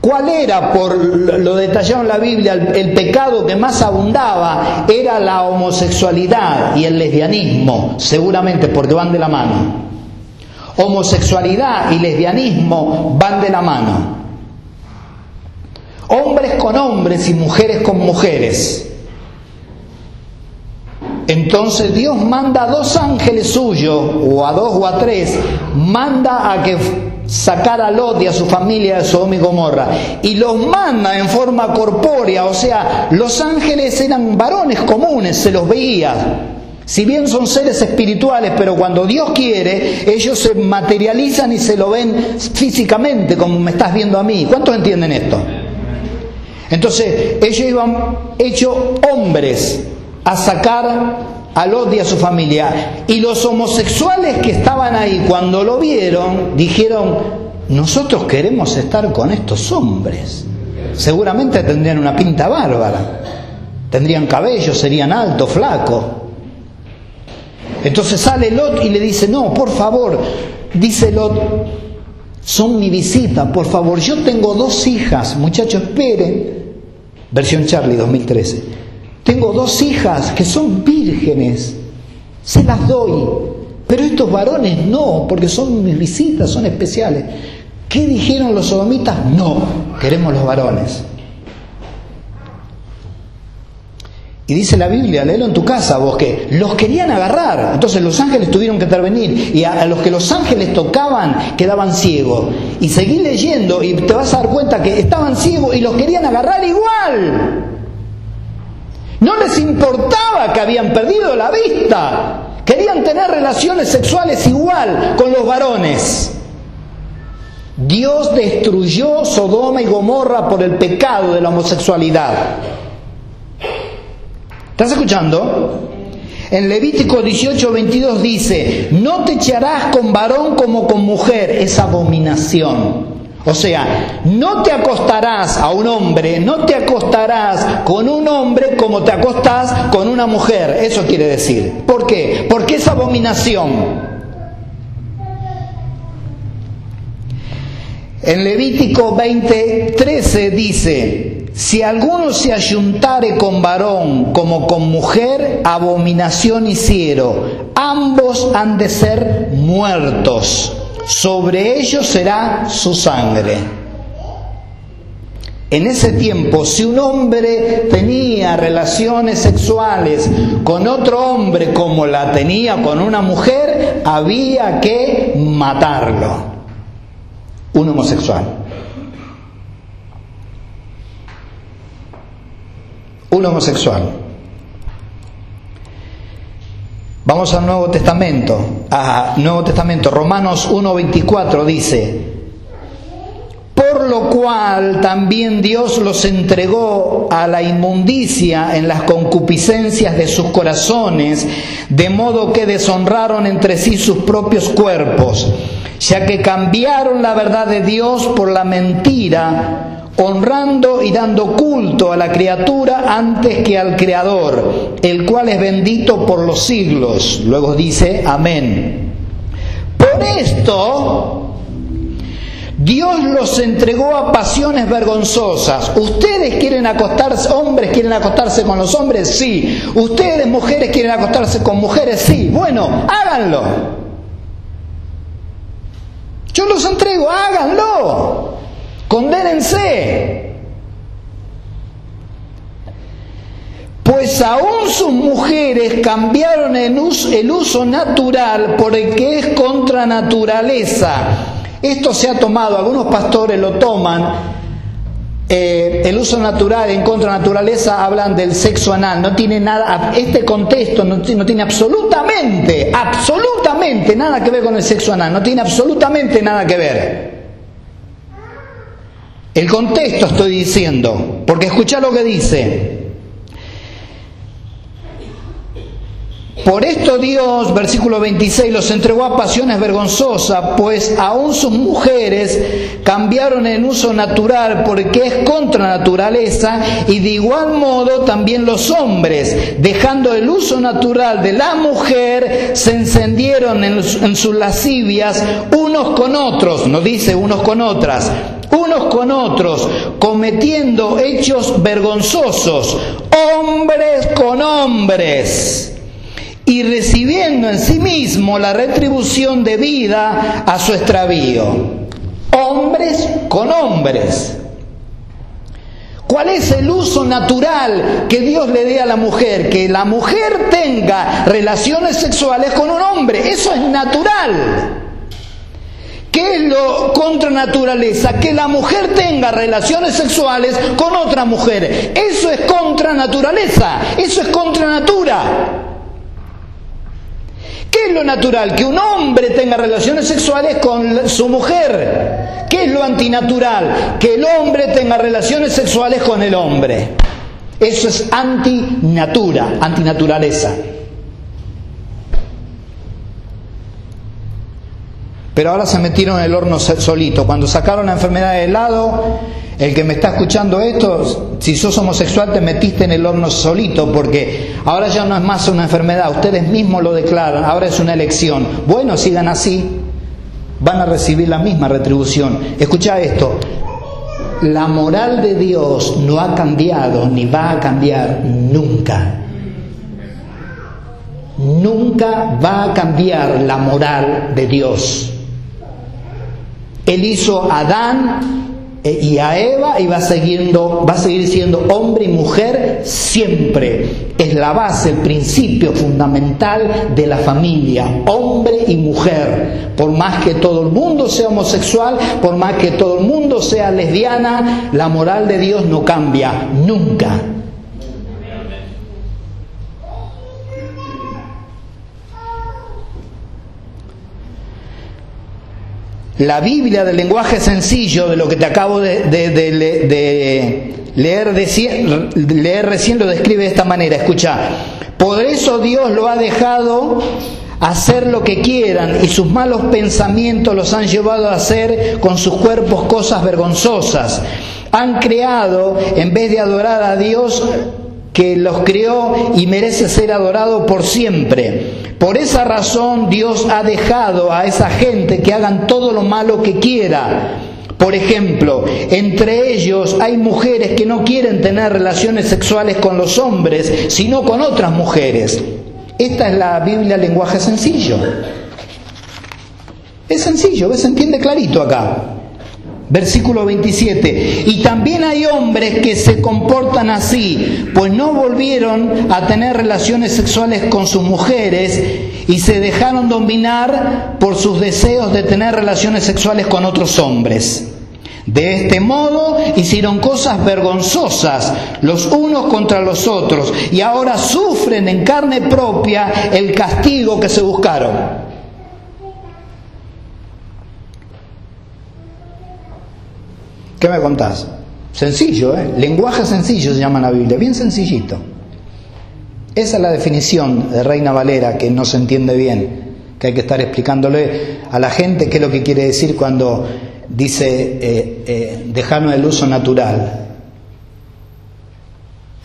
A: ¿Cuál era, por lo detallado en la Biblia, el, pecado que más abundaba? Era la homosexualidad y el lesbianismo, seguramente porque van de la mano. Homosexualidad y lesbianismo van de la mano. Hombres con hombres y mujeres con mujeres. Entonces Dios manda a dos ángeles suyos, o a dos o a tres, manda a que sacar a Lot y a su familia de Sodoma y Gomorra, y los manda en forma corpórea, o sea, los ángeles eran varones comunes, se los veía. Si bien son seres espirituales, pero cuando Dios quiere, ellos se materializan y se lo ven físicamente, como me estás viendo a mí. ¿Cuántos entienden esto? Entonces, ellos iban hechos hombres a sacar a Lot y a su familia. Y los homosexuales que estaban ahí cuando lo vieron, dijeron, nosotros queremos estar con estos hombres. Seguramente tendrían una pinta bárbara, tendrían cabello, serían altos, flacos. Entonces sale Lot y le dice, no, por favor, dice Lot, son mi visita, por favor, yo tengo dos hijas, muchachos, esperen. Versión Charlie 2013. Tengo dos hijas que son vírgenes, se las doy, pero estos varones no, porque son mis visitas, son especiales. ¿Qué dijeron los sodomitas? No, queremos los varones. Y dice la Biblia, léelo en tu casa, vos que los querían agarrar. Entonces los ángeles tuvieron que intervenir. Y a, los que los ángeles tocaban quedaban ciegos. Y seguí leyendo y te vas a dar cuenta que estaban ciegos y los querían agarrar igual. No les importaba que habían perdido la vista. Querían tener relaciones sexuales igual con los varones. Dios destruyó Sodoma y Gomorra por el pecado de la homosexualidad. ¿Estás escuchando? En Levítico 18, 22 dice, no te echarás con varón como con mujer, es abominación. O sea, no te acostarás a un hombre, no te acostarás con un hombre como te acostás con una mujer. Eso quiere decir. ¿Por qué? Porque es abominación. En Levítico 20:13 dice, si alguno se ayuntare con varón como con mujer, abominación hicieron. Ambos han de ser muertos. Sobre ellos será su sangre. En ese tiempo, si un hombre tenía relaciones sexuales con otro hombre como la tenía con una mujer, había que matarlo un homosexual. Un homosexual. Vamos al Nuevo Testamento. A Nuevo Testamento, Romanos 1.24 dice, por lo cual también Dios los entregó a la inmundicia en las concupiscencias de sus corazones, de modo que deshonraron entre sí sus propios cuerpos ya que cambiaron la verdad de Dios por la mentira, honrando y dando culto a la criatura antes que al Creador, el cual es bendito por los siglos. Luego dice, amén. Por esto, Dios los entregó a pasiones vergonzosas. ¿Ustedes quieren acostarse, hombres quieren acostarse con los hombres? Sí. ¿Ustedes, mujeres, quieren acostarse con mujeres? Sí. Bueno, háganlo. Yo los entrego, háganlo, condénense. Pues aún sus mujeres cambiaron el uso, natural por el que es contra naturaleza. Esto se ha tomado, algunos pastores lo toman eh, el uso natural en contra naturaleza hablan del sexo anal. No tiene nada, este contexto no, tiene absolutamente, absolutamente nada que ver con el sexo anal. No tiene absolutamente nada que ver. El contexto estoy diciendo, porque escucha lo que dice. Por esto Dios, versículo 26, los entregó a pasiones vergonzosas, pues aún sus mujeres cambiaron en uso natural porque es contra naturaleza, y de igual modo también los hombres, dejando el uso natural de la mujer, se encendieron en, en sus lascivias unos con otros, no dice unos con otras, unos con otros, cometiendo hechos vergonzosos, hombres con hombres y recibiendo en sí mismo la retribución debida a su extravío. Hombres con hombres. ¿Cuál es el uso natural que Dios le dé a la mujer? Que la mujer tenga relaciones sexuales con un hombre. Eso es natural. ¿Qué es lo contra naturaleza? Que la mujer tenga relaciones sexuales con otra mujer. Eso es contra naturaleza. Eso es contra natura. ¿Qué es lo natural? Que un hombre tenga relaciones sexuales con su mujer. ¿Qué es lo antinatural? Que el hombre tenga relaciones sexuales con el hombre. Eso es antinatura, antinaturaleza. Pero ahora se metieron en el horno solito. Cuando sacaron la enfermedad de lado, el que me está escuchando esto, si sos homosexual te metiste en el horno solito, porque ahora ya no es más una enfermedad, ustedes mismos lo declaran, ahora es una elección. Bueno, sigan así, van a recibir la misma retribución. Escucha esto, la moral de Dios no ha cambiado ni va a cambiar nunca. Nunca va a cambiar la moral de Dios. Él hizo a Adán y a Eva y va, siguiendo, va a seguir siendo hombre y mujer siempre. Es la base, el principio fundamental de la familia, hombre y mujer. Por más que todo el mundo sea homosexual, por más que todo el mundo sea lesbiana, la moral de Dios no cambia nunca. La Biblia del lenguaje sencillo, de lo que te acabo de, leer, leer recién, lo describe de esta manera. Escucha, por eso Dios lo ha dejado hacer lo que quieran y sus malos pensamientos los han llevado a hacer con sus cuerpos cosas vergonzosas. Han creado, en vez de adorar a Dios, que los creó y merece ser adorado por siempre. Por esa razón Dios ha dejado a esa gente que hagan todo lo malo que quiera. Por ejemplo, entre ellos hay mujeres que no quieren tener relaciones sexuales con los hombres, sino con otras mujeres. Esta es la Biblia lenguaje sencillo. Es sencillo, se entiende clarito acá. Versículo 27. Y también hay hombres que se comportan así, pues no volvieron a tener relaciones sexuales con sus mujeres y se dejaron dominar por sus deseos de tener relaciones sexuales con otros hombres. De este modo hicieron cosas vergonzosas los unos contra los otros y ahora sufren en carne propia el castigo que se buscaron. ¿Qué me contás? Sencillo, ¿eh? Lenguaje sencillo se llama la Biblia, bien sencillito. Esa es la definición de Reina Valera que no se entiende bien, que hay que estar explicándole a la gente qué es lo que quiere decir cuando dice eh, eh, dejarnos el uso natural.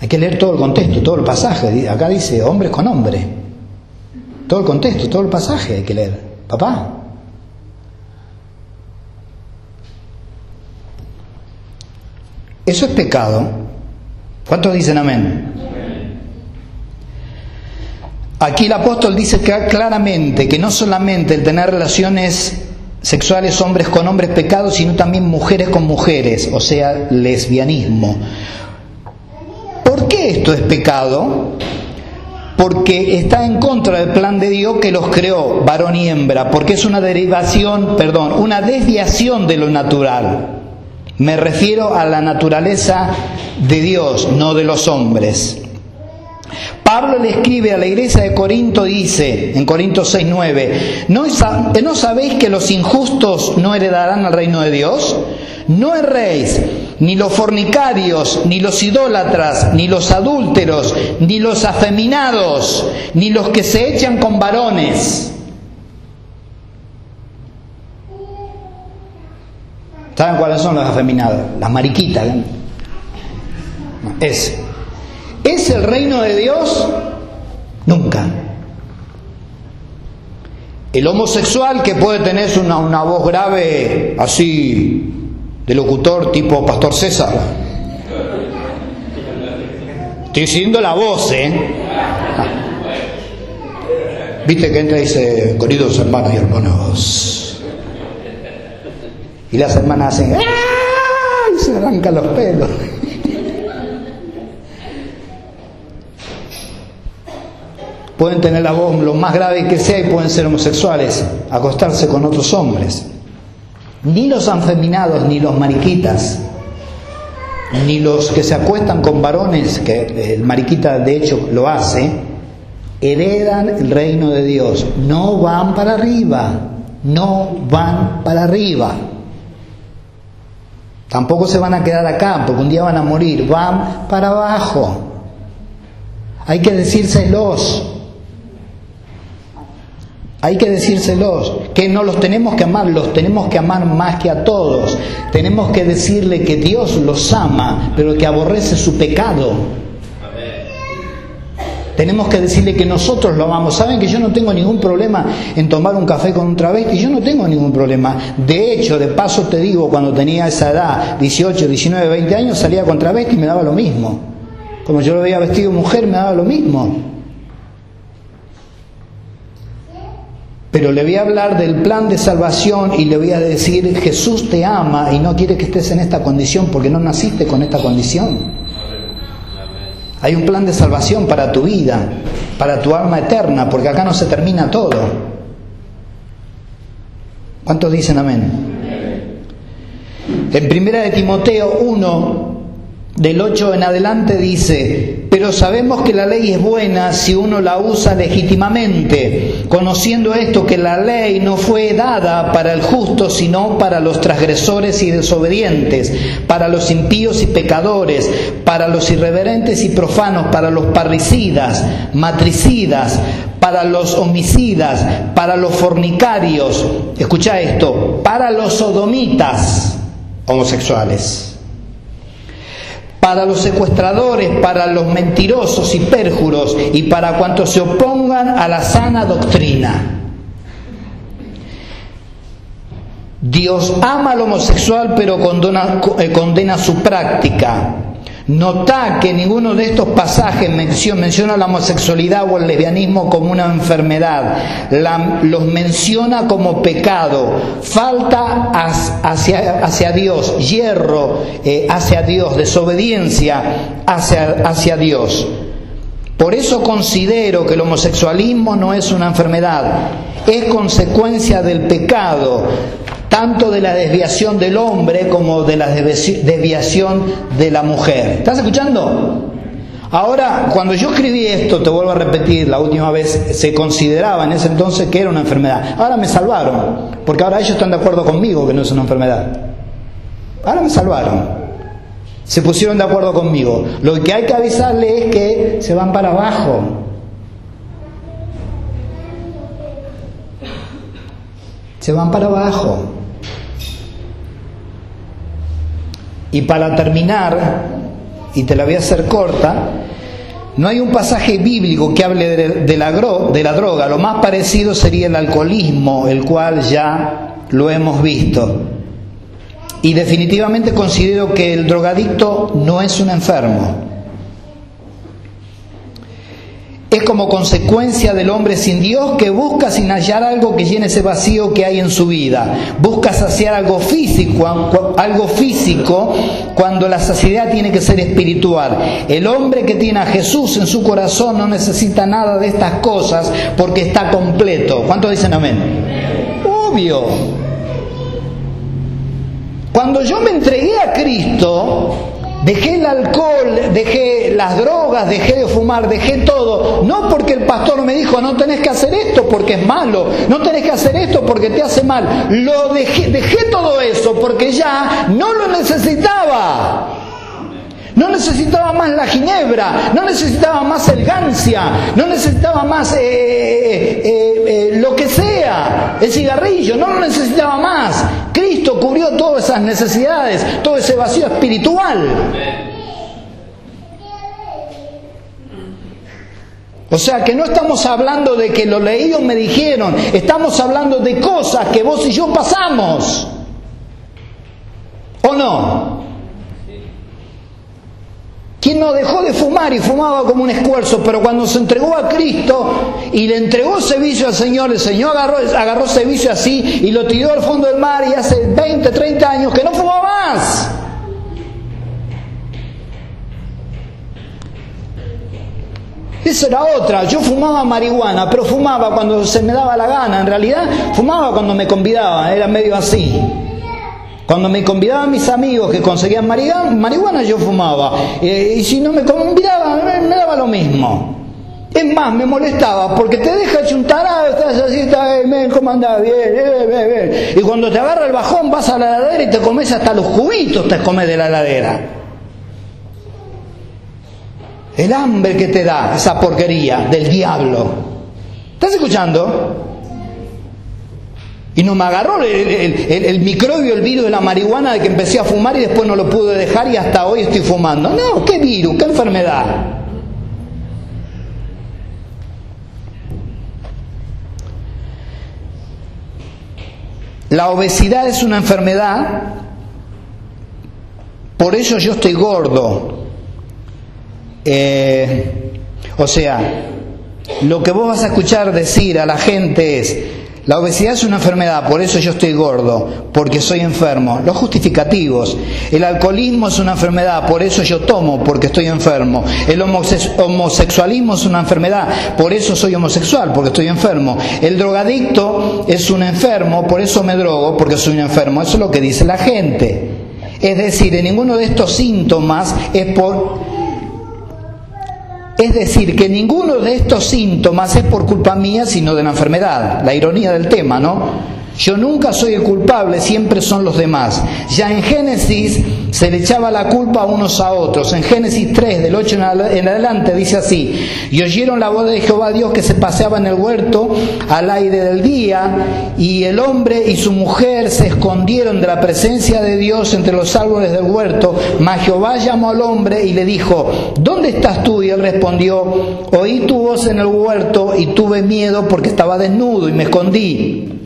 A: Hay que leer todo el contexto, todo el pasaje. Acá dice hombres con hombre. Todo el contexto, todo el pasaje hay que leer. Papá, ¿Eso es pecado? ¿Cuántos dicen amén? Aquí el apóstol dice claramente que no solamente el tener relaciones sexuales hombres con hombres pecados, sino también mujeres con mujeres, o sea, lesbianismo. ¿Por qué esto es pecado? Porque está en contra del plan de Dios que los creó, varón y hembra, porque es una derivación, perdón, una desviación de lo natural. Me refiero a la naturaleza de Dios, no de los hombres. Pablo le escribe a la iglesia de Corinto, dice en Corinto 6:9, ¿no, ¿no sabéis que los injustos no heredarán al reino de Dios? No erréis, ni los fornicarios, ni los idólatras, ni los adúlteros, ni los afeminados, ni los que se echan con varones ¿Saben cuáles son las afeminadas? Las mariquitas. Es. ¿Es el reino de Dios? Nunca. El homosexual que puede tener una, una voz grave así de locutor tipo Pastor César. Estoy siguiendo la voz, ¿eh? Viste que entra y dice, queridos hermanos y hermanos, y las hermanas hacen ¡ay! se arrancan los pelos. Pueden tener la voz lo más grave que sea y pueden ser homosexuales, acostarse con otros hombres. Ni los afeminados, ni los mariquitas, ni los que se acuestan con varones, que el mariquita de hecho lo hace, heredan el reino de Dios. No van para arriba, no van para arriba. Tampoco se van a quedar acá, porque un día van a morir, van para abajo. Hay que decírselos. Hay que decírselos, que no los tenemos que amar, los tenemos que amar más que a todos. Tenemos que decirle que Dios los ama, pero que aborrece su pecado. Tenemos que decirle que nosotros lo amamos. Saben que yo no tengo ningún problema en tomar un café con un travesti, yo no tengo ningún problema. De hecho, de paso te digo, cuando tenía esa edad, 18, 19, 20 años, salía con travesti y me daba lo mismo. Como yo lo veía vestido mujer, me daba lo mismo. Pero le voy a hablar del plan de salvación y le voy a decir, Jesús te ama y no quiere que estés en esta condición porque no naciste con esta condición. Hay un plan de salvación para tu vida, para tu alma eterna, porque acá no se termina todo. ¿Cuántos dicen amén? En primera de Timoteo 1, del 8 en adelante dice, pero sabemos que la ley es buena si uno la usa legítimamente, conociendo esto que la ley no fue dada para el justo, sino para los transgresores y desobedientes, para los impíos y pecadores, para los irreverentes y profanos, para los parricidas, matricidas, para los homicidas, para los fornicarios, escucha esto, para los sodomitas homosexuales para los secuestradores, para los mentirosos y pérjuros y para cuantos se opongan a la sana doctrina. Dios ama al homosexual pero eh, condena su práctica. Nota que ninguno de estos pasajes menciona la homosexualidad o el lesbianismo como una enfermedad, los menciona como pecado, falta hacia, hacia Dios, hierro eh, hacia Dios, desobediencia hacia, hacia Dios. Por eso considero que el homosexualismo no es una enfermedad, es consecuencia del pecado, tanto de la desviación del hombre como de la desviación de la mujer. ¿Estás escuchando? Ahora, cuando yo escribí esto, te vuelvo a repetir, la última vez se consideraba en ese entonces que era una enfermedad. Ahora me salvaron, porque ahora ellos están de acuerdo conmigo que no es una enfermedad. Ahora me salvaron. Se pusieron de acuerdo conmigo. Lo que hay que avisarle es que se van para abajo. Se van para abajo. Y para terminar, y te la voy a hacer corta, no hay un pasaje bíblico que hable de, la, de la droga, lo más parecido sería el alcoholismo, el cual ya lo hemos visto. Y definitivamente considero que el drogadicto no es un enfermo. Es como consecuencia del hombre sin Dios que busca sin hallar algo que llene ese vacío que hay en su vida. Busca saciar algo físico, algo físico cuando la saciedad tiene que ser espiritual. El hombre que tiene a Jesús en su corazón no necesita nada de estas cosas porque está completo. ¿Cuántos dicen amén? Obvio. Cuando yo me entregué a Cristo, Dejé el alcohol, dejé las drogas, dejé de fumar, dejé todo. No porque el pastor me dijo, no tenés que hacer esto porque es malo, no tenés que hacer esto porque te hace mal. Lo dejé, dejé todo eso porque ya no lo necesitaba. No necesitaba más la ginebra, no necesitaba más el gancia, no necesitaba más eh, eh, eh, lo que sea, el cigarrillo, no lo necesitaba más. Cristo cubrió todas esas necesidades, todo ese vacío espiritual. O sea que no estamos hablando de que lo leídos me dijeron, estamos hablando de cosas que vos y yo pasamos. ¿O no? Quien no dejó de fumar y fumaba como un esfuerzo, pero cuando se entregó a Cristo y le entregó servicio al Señor, el Señor agarró, agarró así y lo tiró al fondo del mar y hace 20, 30 años que no fumaba más. Esa era otra. Yo fumaba marihuana, pero fumaba cuando se me daba la gana. En realidad, fumaba cuando me convidaban, era medio así. Cuando me convidaban mis amigos que conseguían marihuana, yo fumaba. Eh, y si no me convidaban, me, daba lo mismo. Es más, me molestaba porque te deja chuntar, estás así, estás, bien, ¿cómo andás? Bien, bien, bien, bien. Y cuando te agarra el bajón, vas a la heladera y te comes hasta los cubitos, te comes de la heladera. El hambre que te da esa porquería del diablo. ¿Estás escuchando? Y no me agarró el, microbio, el virus de la marihuana de que empecé a fumar y después no lo pude dejar y hasta hoy estoy fumando. No, ¿qué virus? ¿Qué enfermedad? La obesidad es una enfermedad, por eso yo estoy gordo. Eh, o sea, lo que vos vas a escuchar decir a la gente es, la obesidad es una enfermedad, por eso yo estoy gordo, porque soy enfermo. Los justificativos. El alcoholismo es una enfermedad, por eso yo tomo, porque estoy enfermo. El homosexualismo es una enfermedad, por eso soy homosexual, porque estoy enfermo. El drogadicto es un enfermo, por eso me drogo, porque soy un enfermo. Eso es lo que dice la gente. Es decir, en ninguno de estos síntomas es por... Es decir, que ninguno de estos síntomas es por culpa mía, sino de la enfermedad. La ironía del tema, ¿no? Yo nunca soy el culpable, siempre son los demás. Ya en Génesis se le echaba la culpa a unos a otros. En Génesis 3, del 8 en adelante, dice así, y oyeron la voz de Jehová Dios que se paseaba en el huerto al aire del día, y el hombre y su mujer se escondieron de la presencia de Dios entre los árboles del huerto. Mas Jehová llamó al hombre y le dijo, ¿dónde estás tú? Y él respondió, oí tu voz en el huerto y tuve miedo porque estaba desnudo y me escondí.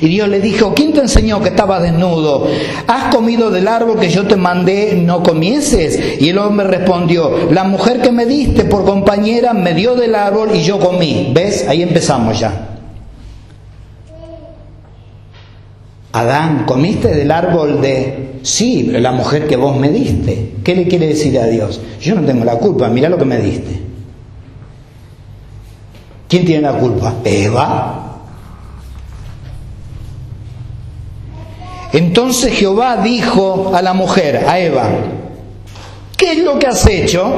A: Y Dios le dijo, ¿quién te enseñó que estaba desnudo? ¿Has comido del árbol que yo te mandé, no comieses? Y el hombre respondió, la mujer que me diste por compañera me dio del árbol y yo comí. ¿Ves? Ahí empezamos ya. Adán, ¿comiste del árbol de... Sí, la mujer que vos me diste. ¿Qué le quiere decir a Dios? Yo no tengo la culpa, mira lo que me diste. ¿Quién tiene la culpa? Eva. Entonces Jehová dijo a la mujer, a Eva, ¿qué es lo que has hecho?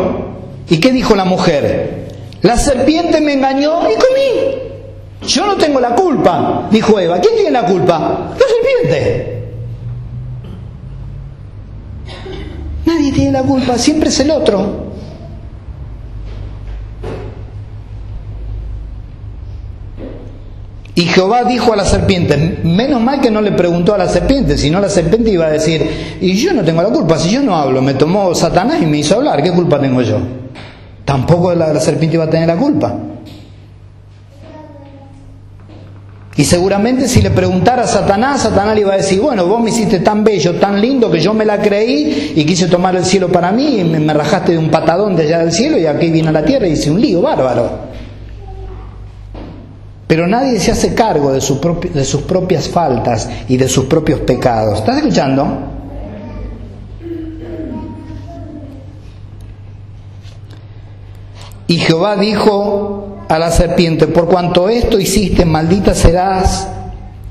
A: ¿Y qué dijo la mujer? La serpiente me engañó y comí. Yo no tengo la culpa, dijo Eva. ¿Quién tiene la culpa? La serpiente. Nadie tiene la culpa, siempre es el otro. Y Jehová dijo a la serpiente, menos mal que no le preguntó a la serpiente, si no la serpiente iba a decir, y yo no tengo la culpa, si yo no hablo, me tomó Satanás y me hizo hablar, ¿qué culpa tengo yo? Tampoco la, serpiente iba a tener la culpa. Y seguramente si le preguntara a Satanás, Satanás le iba a decir, bueno, vos me hiciste tan bello, tan lindo, que yo me la creí y quise tomar el cielo para mí y me, me rajaste de un patadón de allá del cielo y aquí vine a la tierra y hice un lío bárbaro. Pero nadie se hace cargo de, sus propias faltas y de sus propios pecados. ¿Estás escuchando? Y Jehová dijo a la serpiente, por cuanto esto hiciste, maldita serás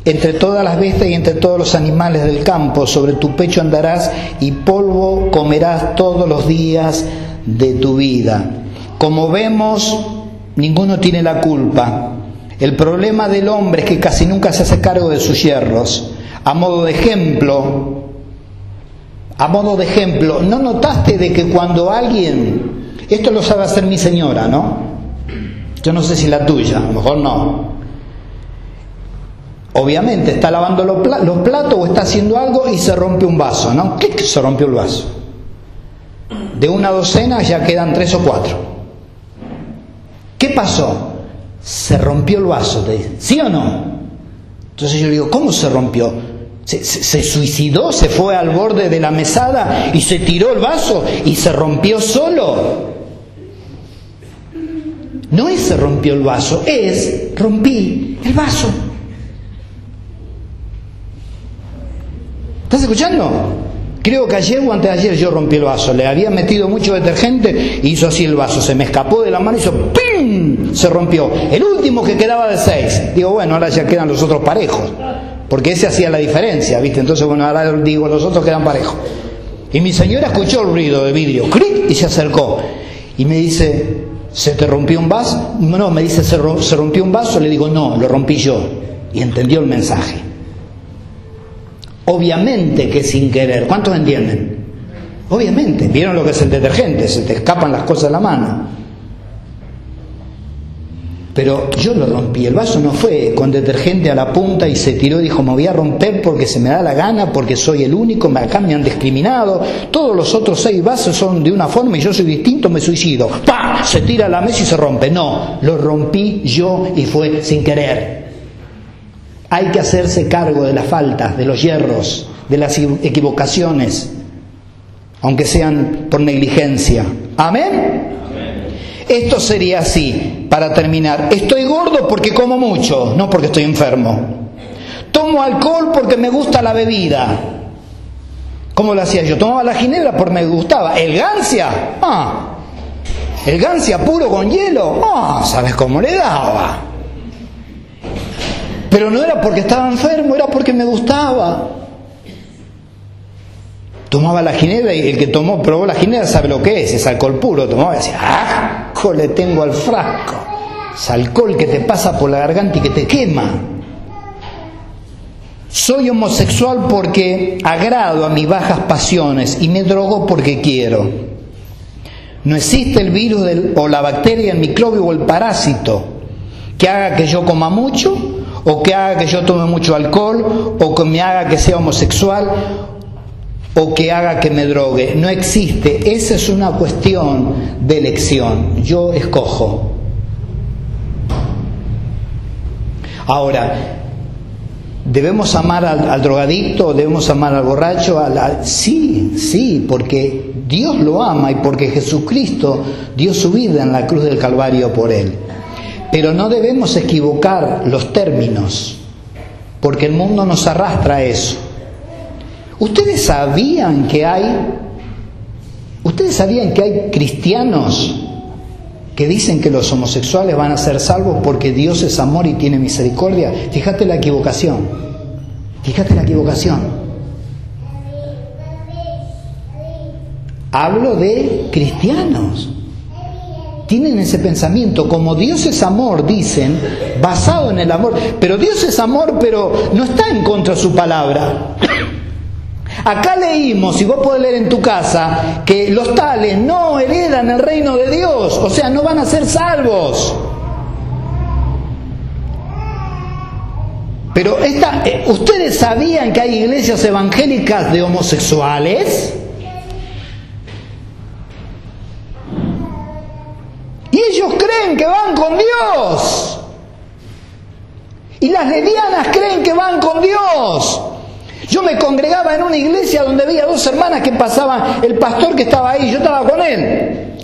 A: entre todas las bestias y entre todos los animales del campo, sobre tu pecho andarás y polvo comerás todos los días de tu vida. Como vemos, ninguno tiene la culpa, el problema del hombre es que casi nunca se hace cargo de sus hierros. A modo de ejemplo, a modo de ejemplo, ¿no notaste de que cuando alguien, esto lo sabe hacer mi señora, ¿no? Yo no sé si la tuya, a lo mejor no. Obviamente está lavando los platos o está haciendo algo y se rompe un vaso, ¿no? ¿Qué se rompió el vaso? De una docena ya quedan tres o cuatro. ¿Qué pasó? Se rompió el vaso, te dice, ¿sí o no? Entonces yo digo, ¿cómo se rompió? ¿Se, ¿Se, suicidó? ¿Se fue al borde de la mesada y se tiró el vaso y se rompió solo? No es se rompió el vaso, es rompí el vaso. ¿Estás escuchando? Creo que ayer o antes de ayer yo rompí el vaso. Le había metido mucho detergente y hizo así el vaso. Se me escapó de la mano y hizo ¡pim! Se rompió. El último que quedaba de seis. Digo, bueno, ahora ya quedan los otros parejos. Porque ese hacía la diferencia, ¿viste? Entonces, bueno, ahora digo, los otros quedan parejos. Y mi señora escuchó el ruido de vidrio, ¡cric! y se acercó. Y me dice, ¿se te rompió un vaso? No, me dice, ¿se rompió un vaso? Le digo, no, lo rompí yo. Y entendió el mensaje. Obviamente que sin querer. ¿Cuántos entienden? Obviamente. ¿Vieron lo que es el detergente? Se te escapan las cosas de la mano. Pero yo lo rompí. El vaso no fue con detergente a la punta y se tiró dijo, me voy a romper porque se me da la gana, porque soy el único, acá me han discriminado. Todos los otros seis vasos son de una forma y yo soy distinto, me suicido. ¡Pah! Se tira a la mesa y se rompe. No, lo rompí yo y fue sin querer. Hay que hacerse cargo de las faltas, de los hierros, de las equivocaciones, aunque sean por negligencia. Amén. Esto sería así, para terminar. Estoy gordo porque como mucho, no porque estoy enfermo. Tomo alcohol porque me gusta la bebida. ¿Cómo lo hacía yo? Tomaba la ginebra porque me gustaba. ¿El gancia? Ah. ¿El gancia puro con hielo? Ah, ¿sabes cómo le daba? Pero no era porque estaba enfermo, era porque me gustaba. Tomaba la ginebra y el que tomó, probó la ginebra sabe lo que es, es alcohol puro. Tomaba y decía, ¡ah! le tengo al frasco. Es alcohol que te pasa por la garganta y que te quema. Soy homosexual porque agrado a mis bajas pasiones y me drogo porque quiero. No existe el virus o la bacteria, el microbio o el parásito que haga que yo coma mucho o que haga que yo tome mucho alcohol o que me haga que sea homosexual o que haga que me drogue. No existe. Esa es una cuestión de elección. Yo escojo. Ahora, ¿debemos amar al, drogadicto? ¿Debemos amar al borracho? Sí, sí, porque Dios lo ama y porque Jesucristo dio su vida en la cruz del Calvario por él. Pero no debemos equivocar los términos, porque el mundo nos arrastra a eso. ¿Ustedes sabían que hay ¿Ustedes sabían que hay cristianos que dicen que los homosexuales van a ser salvos porque Dios es amor y tiene misericordia? Fíjate la equivocación. Fíjate la equivocación. Hablo de cristianos. Tienen ese pensamiento, como Dios es amor, dicen, basado en el amor. Pero Dios es amor, pero no está en contra de su palabra. Acá leímos, y vos podés leer en tu casa, que los tales no heredan el reino de Dios, o sea, no van a ser salvos. Pero esta, eh, ¿ustedes sabían que hay iglesias evangélicas de homosexuales? Y ellos creen que van con Dios. Y las lesbianas creen que van con Dios. Yo me congregaba en una iglesia donde había dos hermanas que pasaban, el pastor que estaba ahí, yo estaba con él.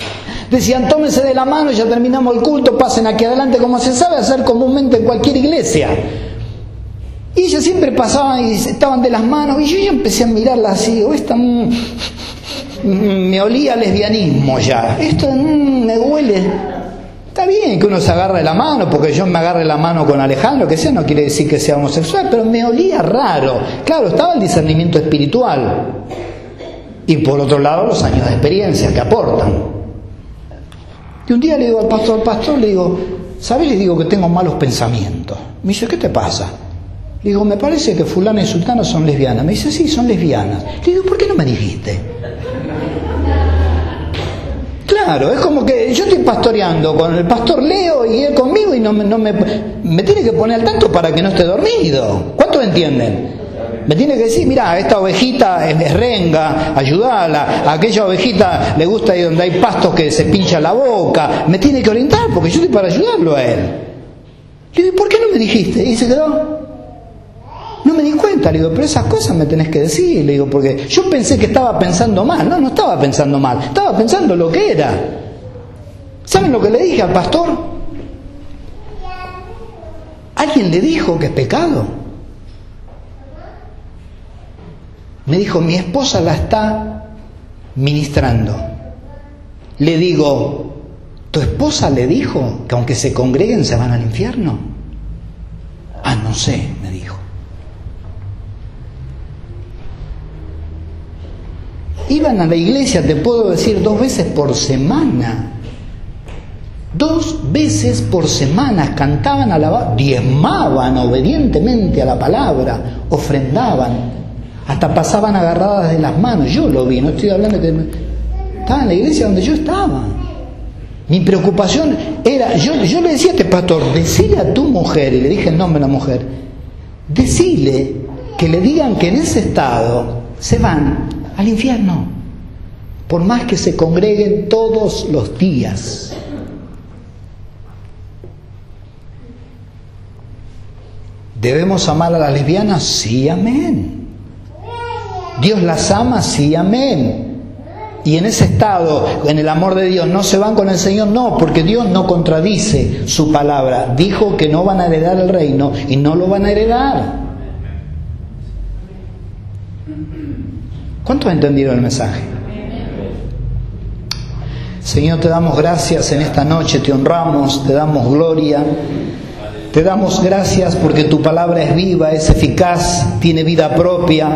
A: Decían, tómense de la mano, ya terminamos el culto, pasen aquí adelante, como se sabe hacer comúnmente en cualquier iglesia. Y ellas siempre pasaban y estaban de las manos, y yo ya empecé a mirarla así, o esta mm, mm, me olía lesbianismo ya, esto mm, me huele Está bien que uno se agarre la mano, porque yo me agarre la mano con Alejandro, que sea, no quiere decir que sea homosexual, pero me olía raro. Claro, estaba el discernimiento espiritual. Y por otro lado, los años de experiencia que aportan. Y un día le digo al pastor, al pastor, le digo, ¿sabes? Le digo que tengo malos pensamientos. Me dice, ¿qué te pasa? Le digo, me parece que fulana y sultana son lesbianas. Me dice, sí, son lesbianas. Le digo, ¿por qué no me dijiste? Claro, es como que yo estoy pastoreando con el pastor Leo y él conmigo y no, no me, me tiene que poner al tanto para que no esté dormido. ¿Cuántos entienden? Me tiene que decir, mira, esta ovejita es renga, ayudala, a aquella ovejita le gusta ir donde hay pastos que se pincha la boca. Me tiene que orientar porque yo estoy para ayudarlo a él. Le digo, ¿por qué no me dijiste? Y se quedó. No me di cuenta, le digo, pero esas cosas me tenés que decir, le digo, porque yo pensé que estaba pensando mal, no, no estaba pensando mal, estaba pensando lo que era. ¿Saben lo que le dije al pastor? ¿Alguien le dijo que es pecado? Me dijo, mi esposa la está ministrando. Le digo, ¿tu esposa le dijo que aunque se congreguen se van al infierno? Ah, no sé, me dijo. Iban a la iglesia, te puedo decir, dos veces por semana. Dos veces por semana cantaban, alababan, diezmaban obedientemente a la palabra, ofrendaban, hasta pasaban agarradas de las manos. Yo lo vi, no estoy hablando de Estaba en la iglesia donde yo estaba. Mi preocupación era, yo, yo le decía a este pastor, decile a tu mujer, y le dije el nombre de la mujer, decile que le digan que en ese estado se van al infierno, por más que se congreguen todos los días. ¿Debemos amar a las lesbianas? Sí, amén. ¿Dios las ama? Sí, amén. Y en ese estado, en el amor de Dios, ¿no se van con el Señor? No, porque Dios no contradice su palabra. Dijo que no van a heredar el reino y no lo van a heredar. ¿Cuántos entendieron el mensaje? Señor, te damos gracias en esta noche, te honramos, te damos gloria. Te damos gracias porque tu palabra es viva, es eficaz, tiene vida propia.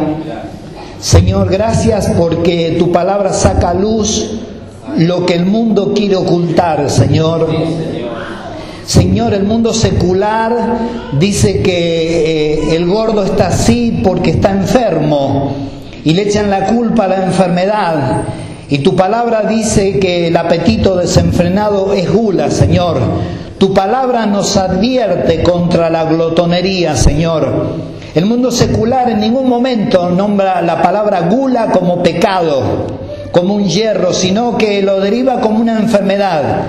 A: Señor, gracias porque tu palabra saca a luz lo que el mundo quiere ocultar, Señor. Señor, el mundo secular dice que eh, el gordo está así porque está enfermo y le echan la culpa a la enfermedad. Y tu palabra dice que el apetito desenfrenado es gula, Señor. Tu palabra nos advierte contra la glotonería, Señor. El mundo secular en ningún momento nombra la palabra gula como pecado, como un hierro, sino que lo deriva como una enfermedad.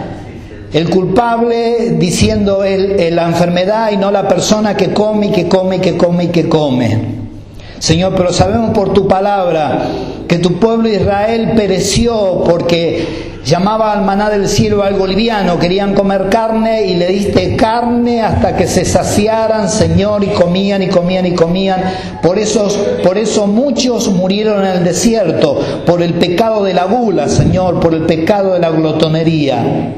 A: El culpable diciendo la enfermedad y no la persona que come y que come y que come y que come. Señor, pero sabemos por tu palabra que tu pueblo Israel pereció porque llamaba al maná del cielo algo liviano, querían comer carne y le diste carne hasta que se saciaran, Señor, y comían y comían y comían. Por eso, por eso muchos murieron en el desierto, por el pecado de la gula, Señor, por el pecado de la glotonería.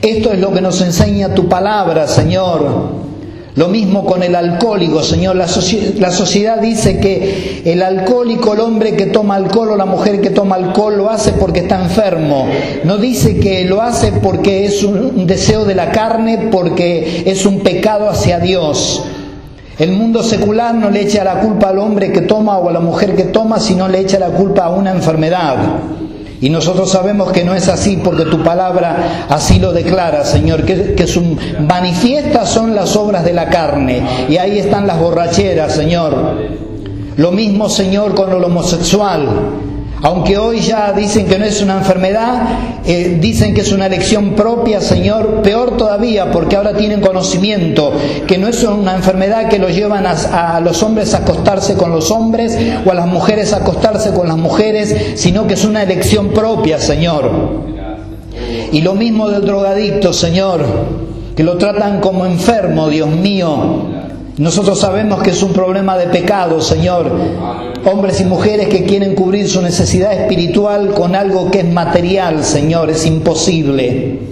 A: Esto es lo que nos enseña tu palabra, Señor. Lo mismo con el alcohólico, Señor. La, sociedad dice que el alcohólico, el hombre que toma alcohol o la mujer que toma alcohol lo hace porque está enfermo. No dice que lo hace porque es un deseo de la carne, porque es un pecado hacia Dios. El mundo secular no le echa la culpa al hombre que toma o a la mujer que toma, sino le echa la culpa a una enfermedad. Y nosotros sabemos que no es así porque tu palabra así lo declara, Señor, que, manifiestas son las obras de la carne. Y ahí están las borracheras, Señor. Lo mismo, Señor, con lo homosexual. Aunque hoy ya dicen que no es una enfermedad, eh, dicen que es una elección propia, Señor, peor todavía, porque ahora tienen conocimiento que no es una enfermedad que los llevan a, a los hombres a acostarse con los hombres o a las mujeres a acostarse con las mujeres, sino que es una elección propia, Señor. Y lo mismo del drogadicto, Señor, que lo tratan como enfermo, Dios mío. Nosotros sabemos que es un problema de pecado, Señor. Hombres y mujeres que quieren cubrir su necesidad espiritual con algo que es material, Señor, es imposible.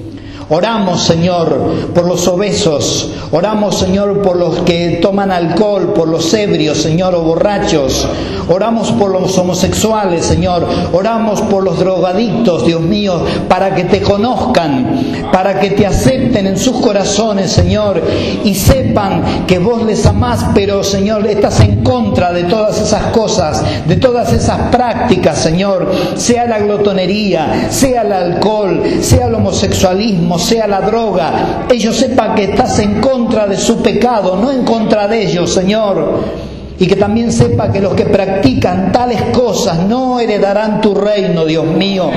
A: Oramos, Señor, por los obesos. Oramos, Señor, por los que toman alcohol, por los ebrios, Señor, o borrachos. Oramos por los homosexuales, Señor. Oramos por los drogadictos, Dios mío, para que te conozcan, para que te acepten en sus corazones, Señor, y sepan que vos les amás, pero, Señor, estás en contra de todas esas cosas, de todas esas prácticas, Señor, sea la glotonería, sea el alcohol, sea el homosexualismo, sea la droga, ellos sepan que estás en contra de su pecado, no en contra de ellos, Señor. Y que también sepa que los que practican tales cosas no heredarán tu reino, Dios mío.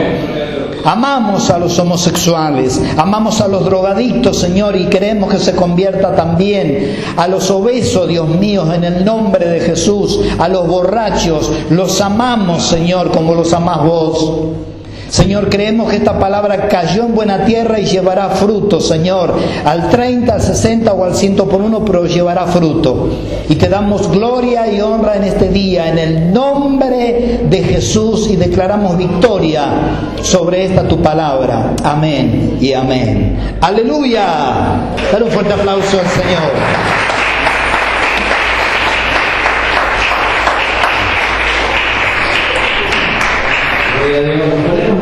A: Amamos a los homosexuales, amamos a los drogadictos, Señor, y queremos que se convierta también a los obesos, Dios mío, en el nombre de Jesús, a los borrachos, los amamos, Señor, como los amás vos. Señor, creemos que esta palabra cayó en buena tierra y llevará fruto, Señor, al 30, al 60 o al 100 por uno, pero llevará fruto. Y te damos gloria y honra en este día, en el nombre de Jesús, y declaramos victoria sobre esta tu palabra. Amén y amén. Aleluya. Dar un fuerte aplauso al Señor.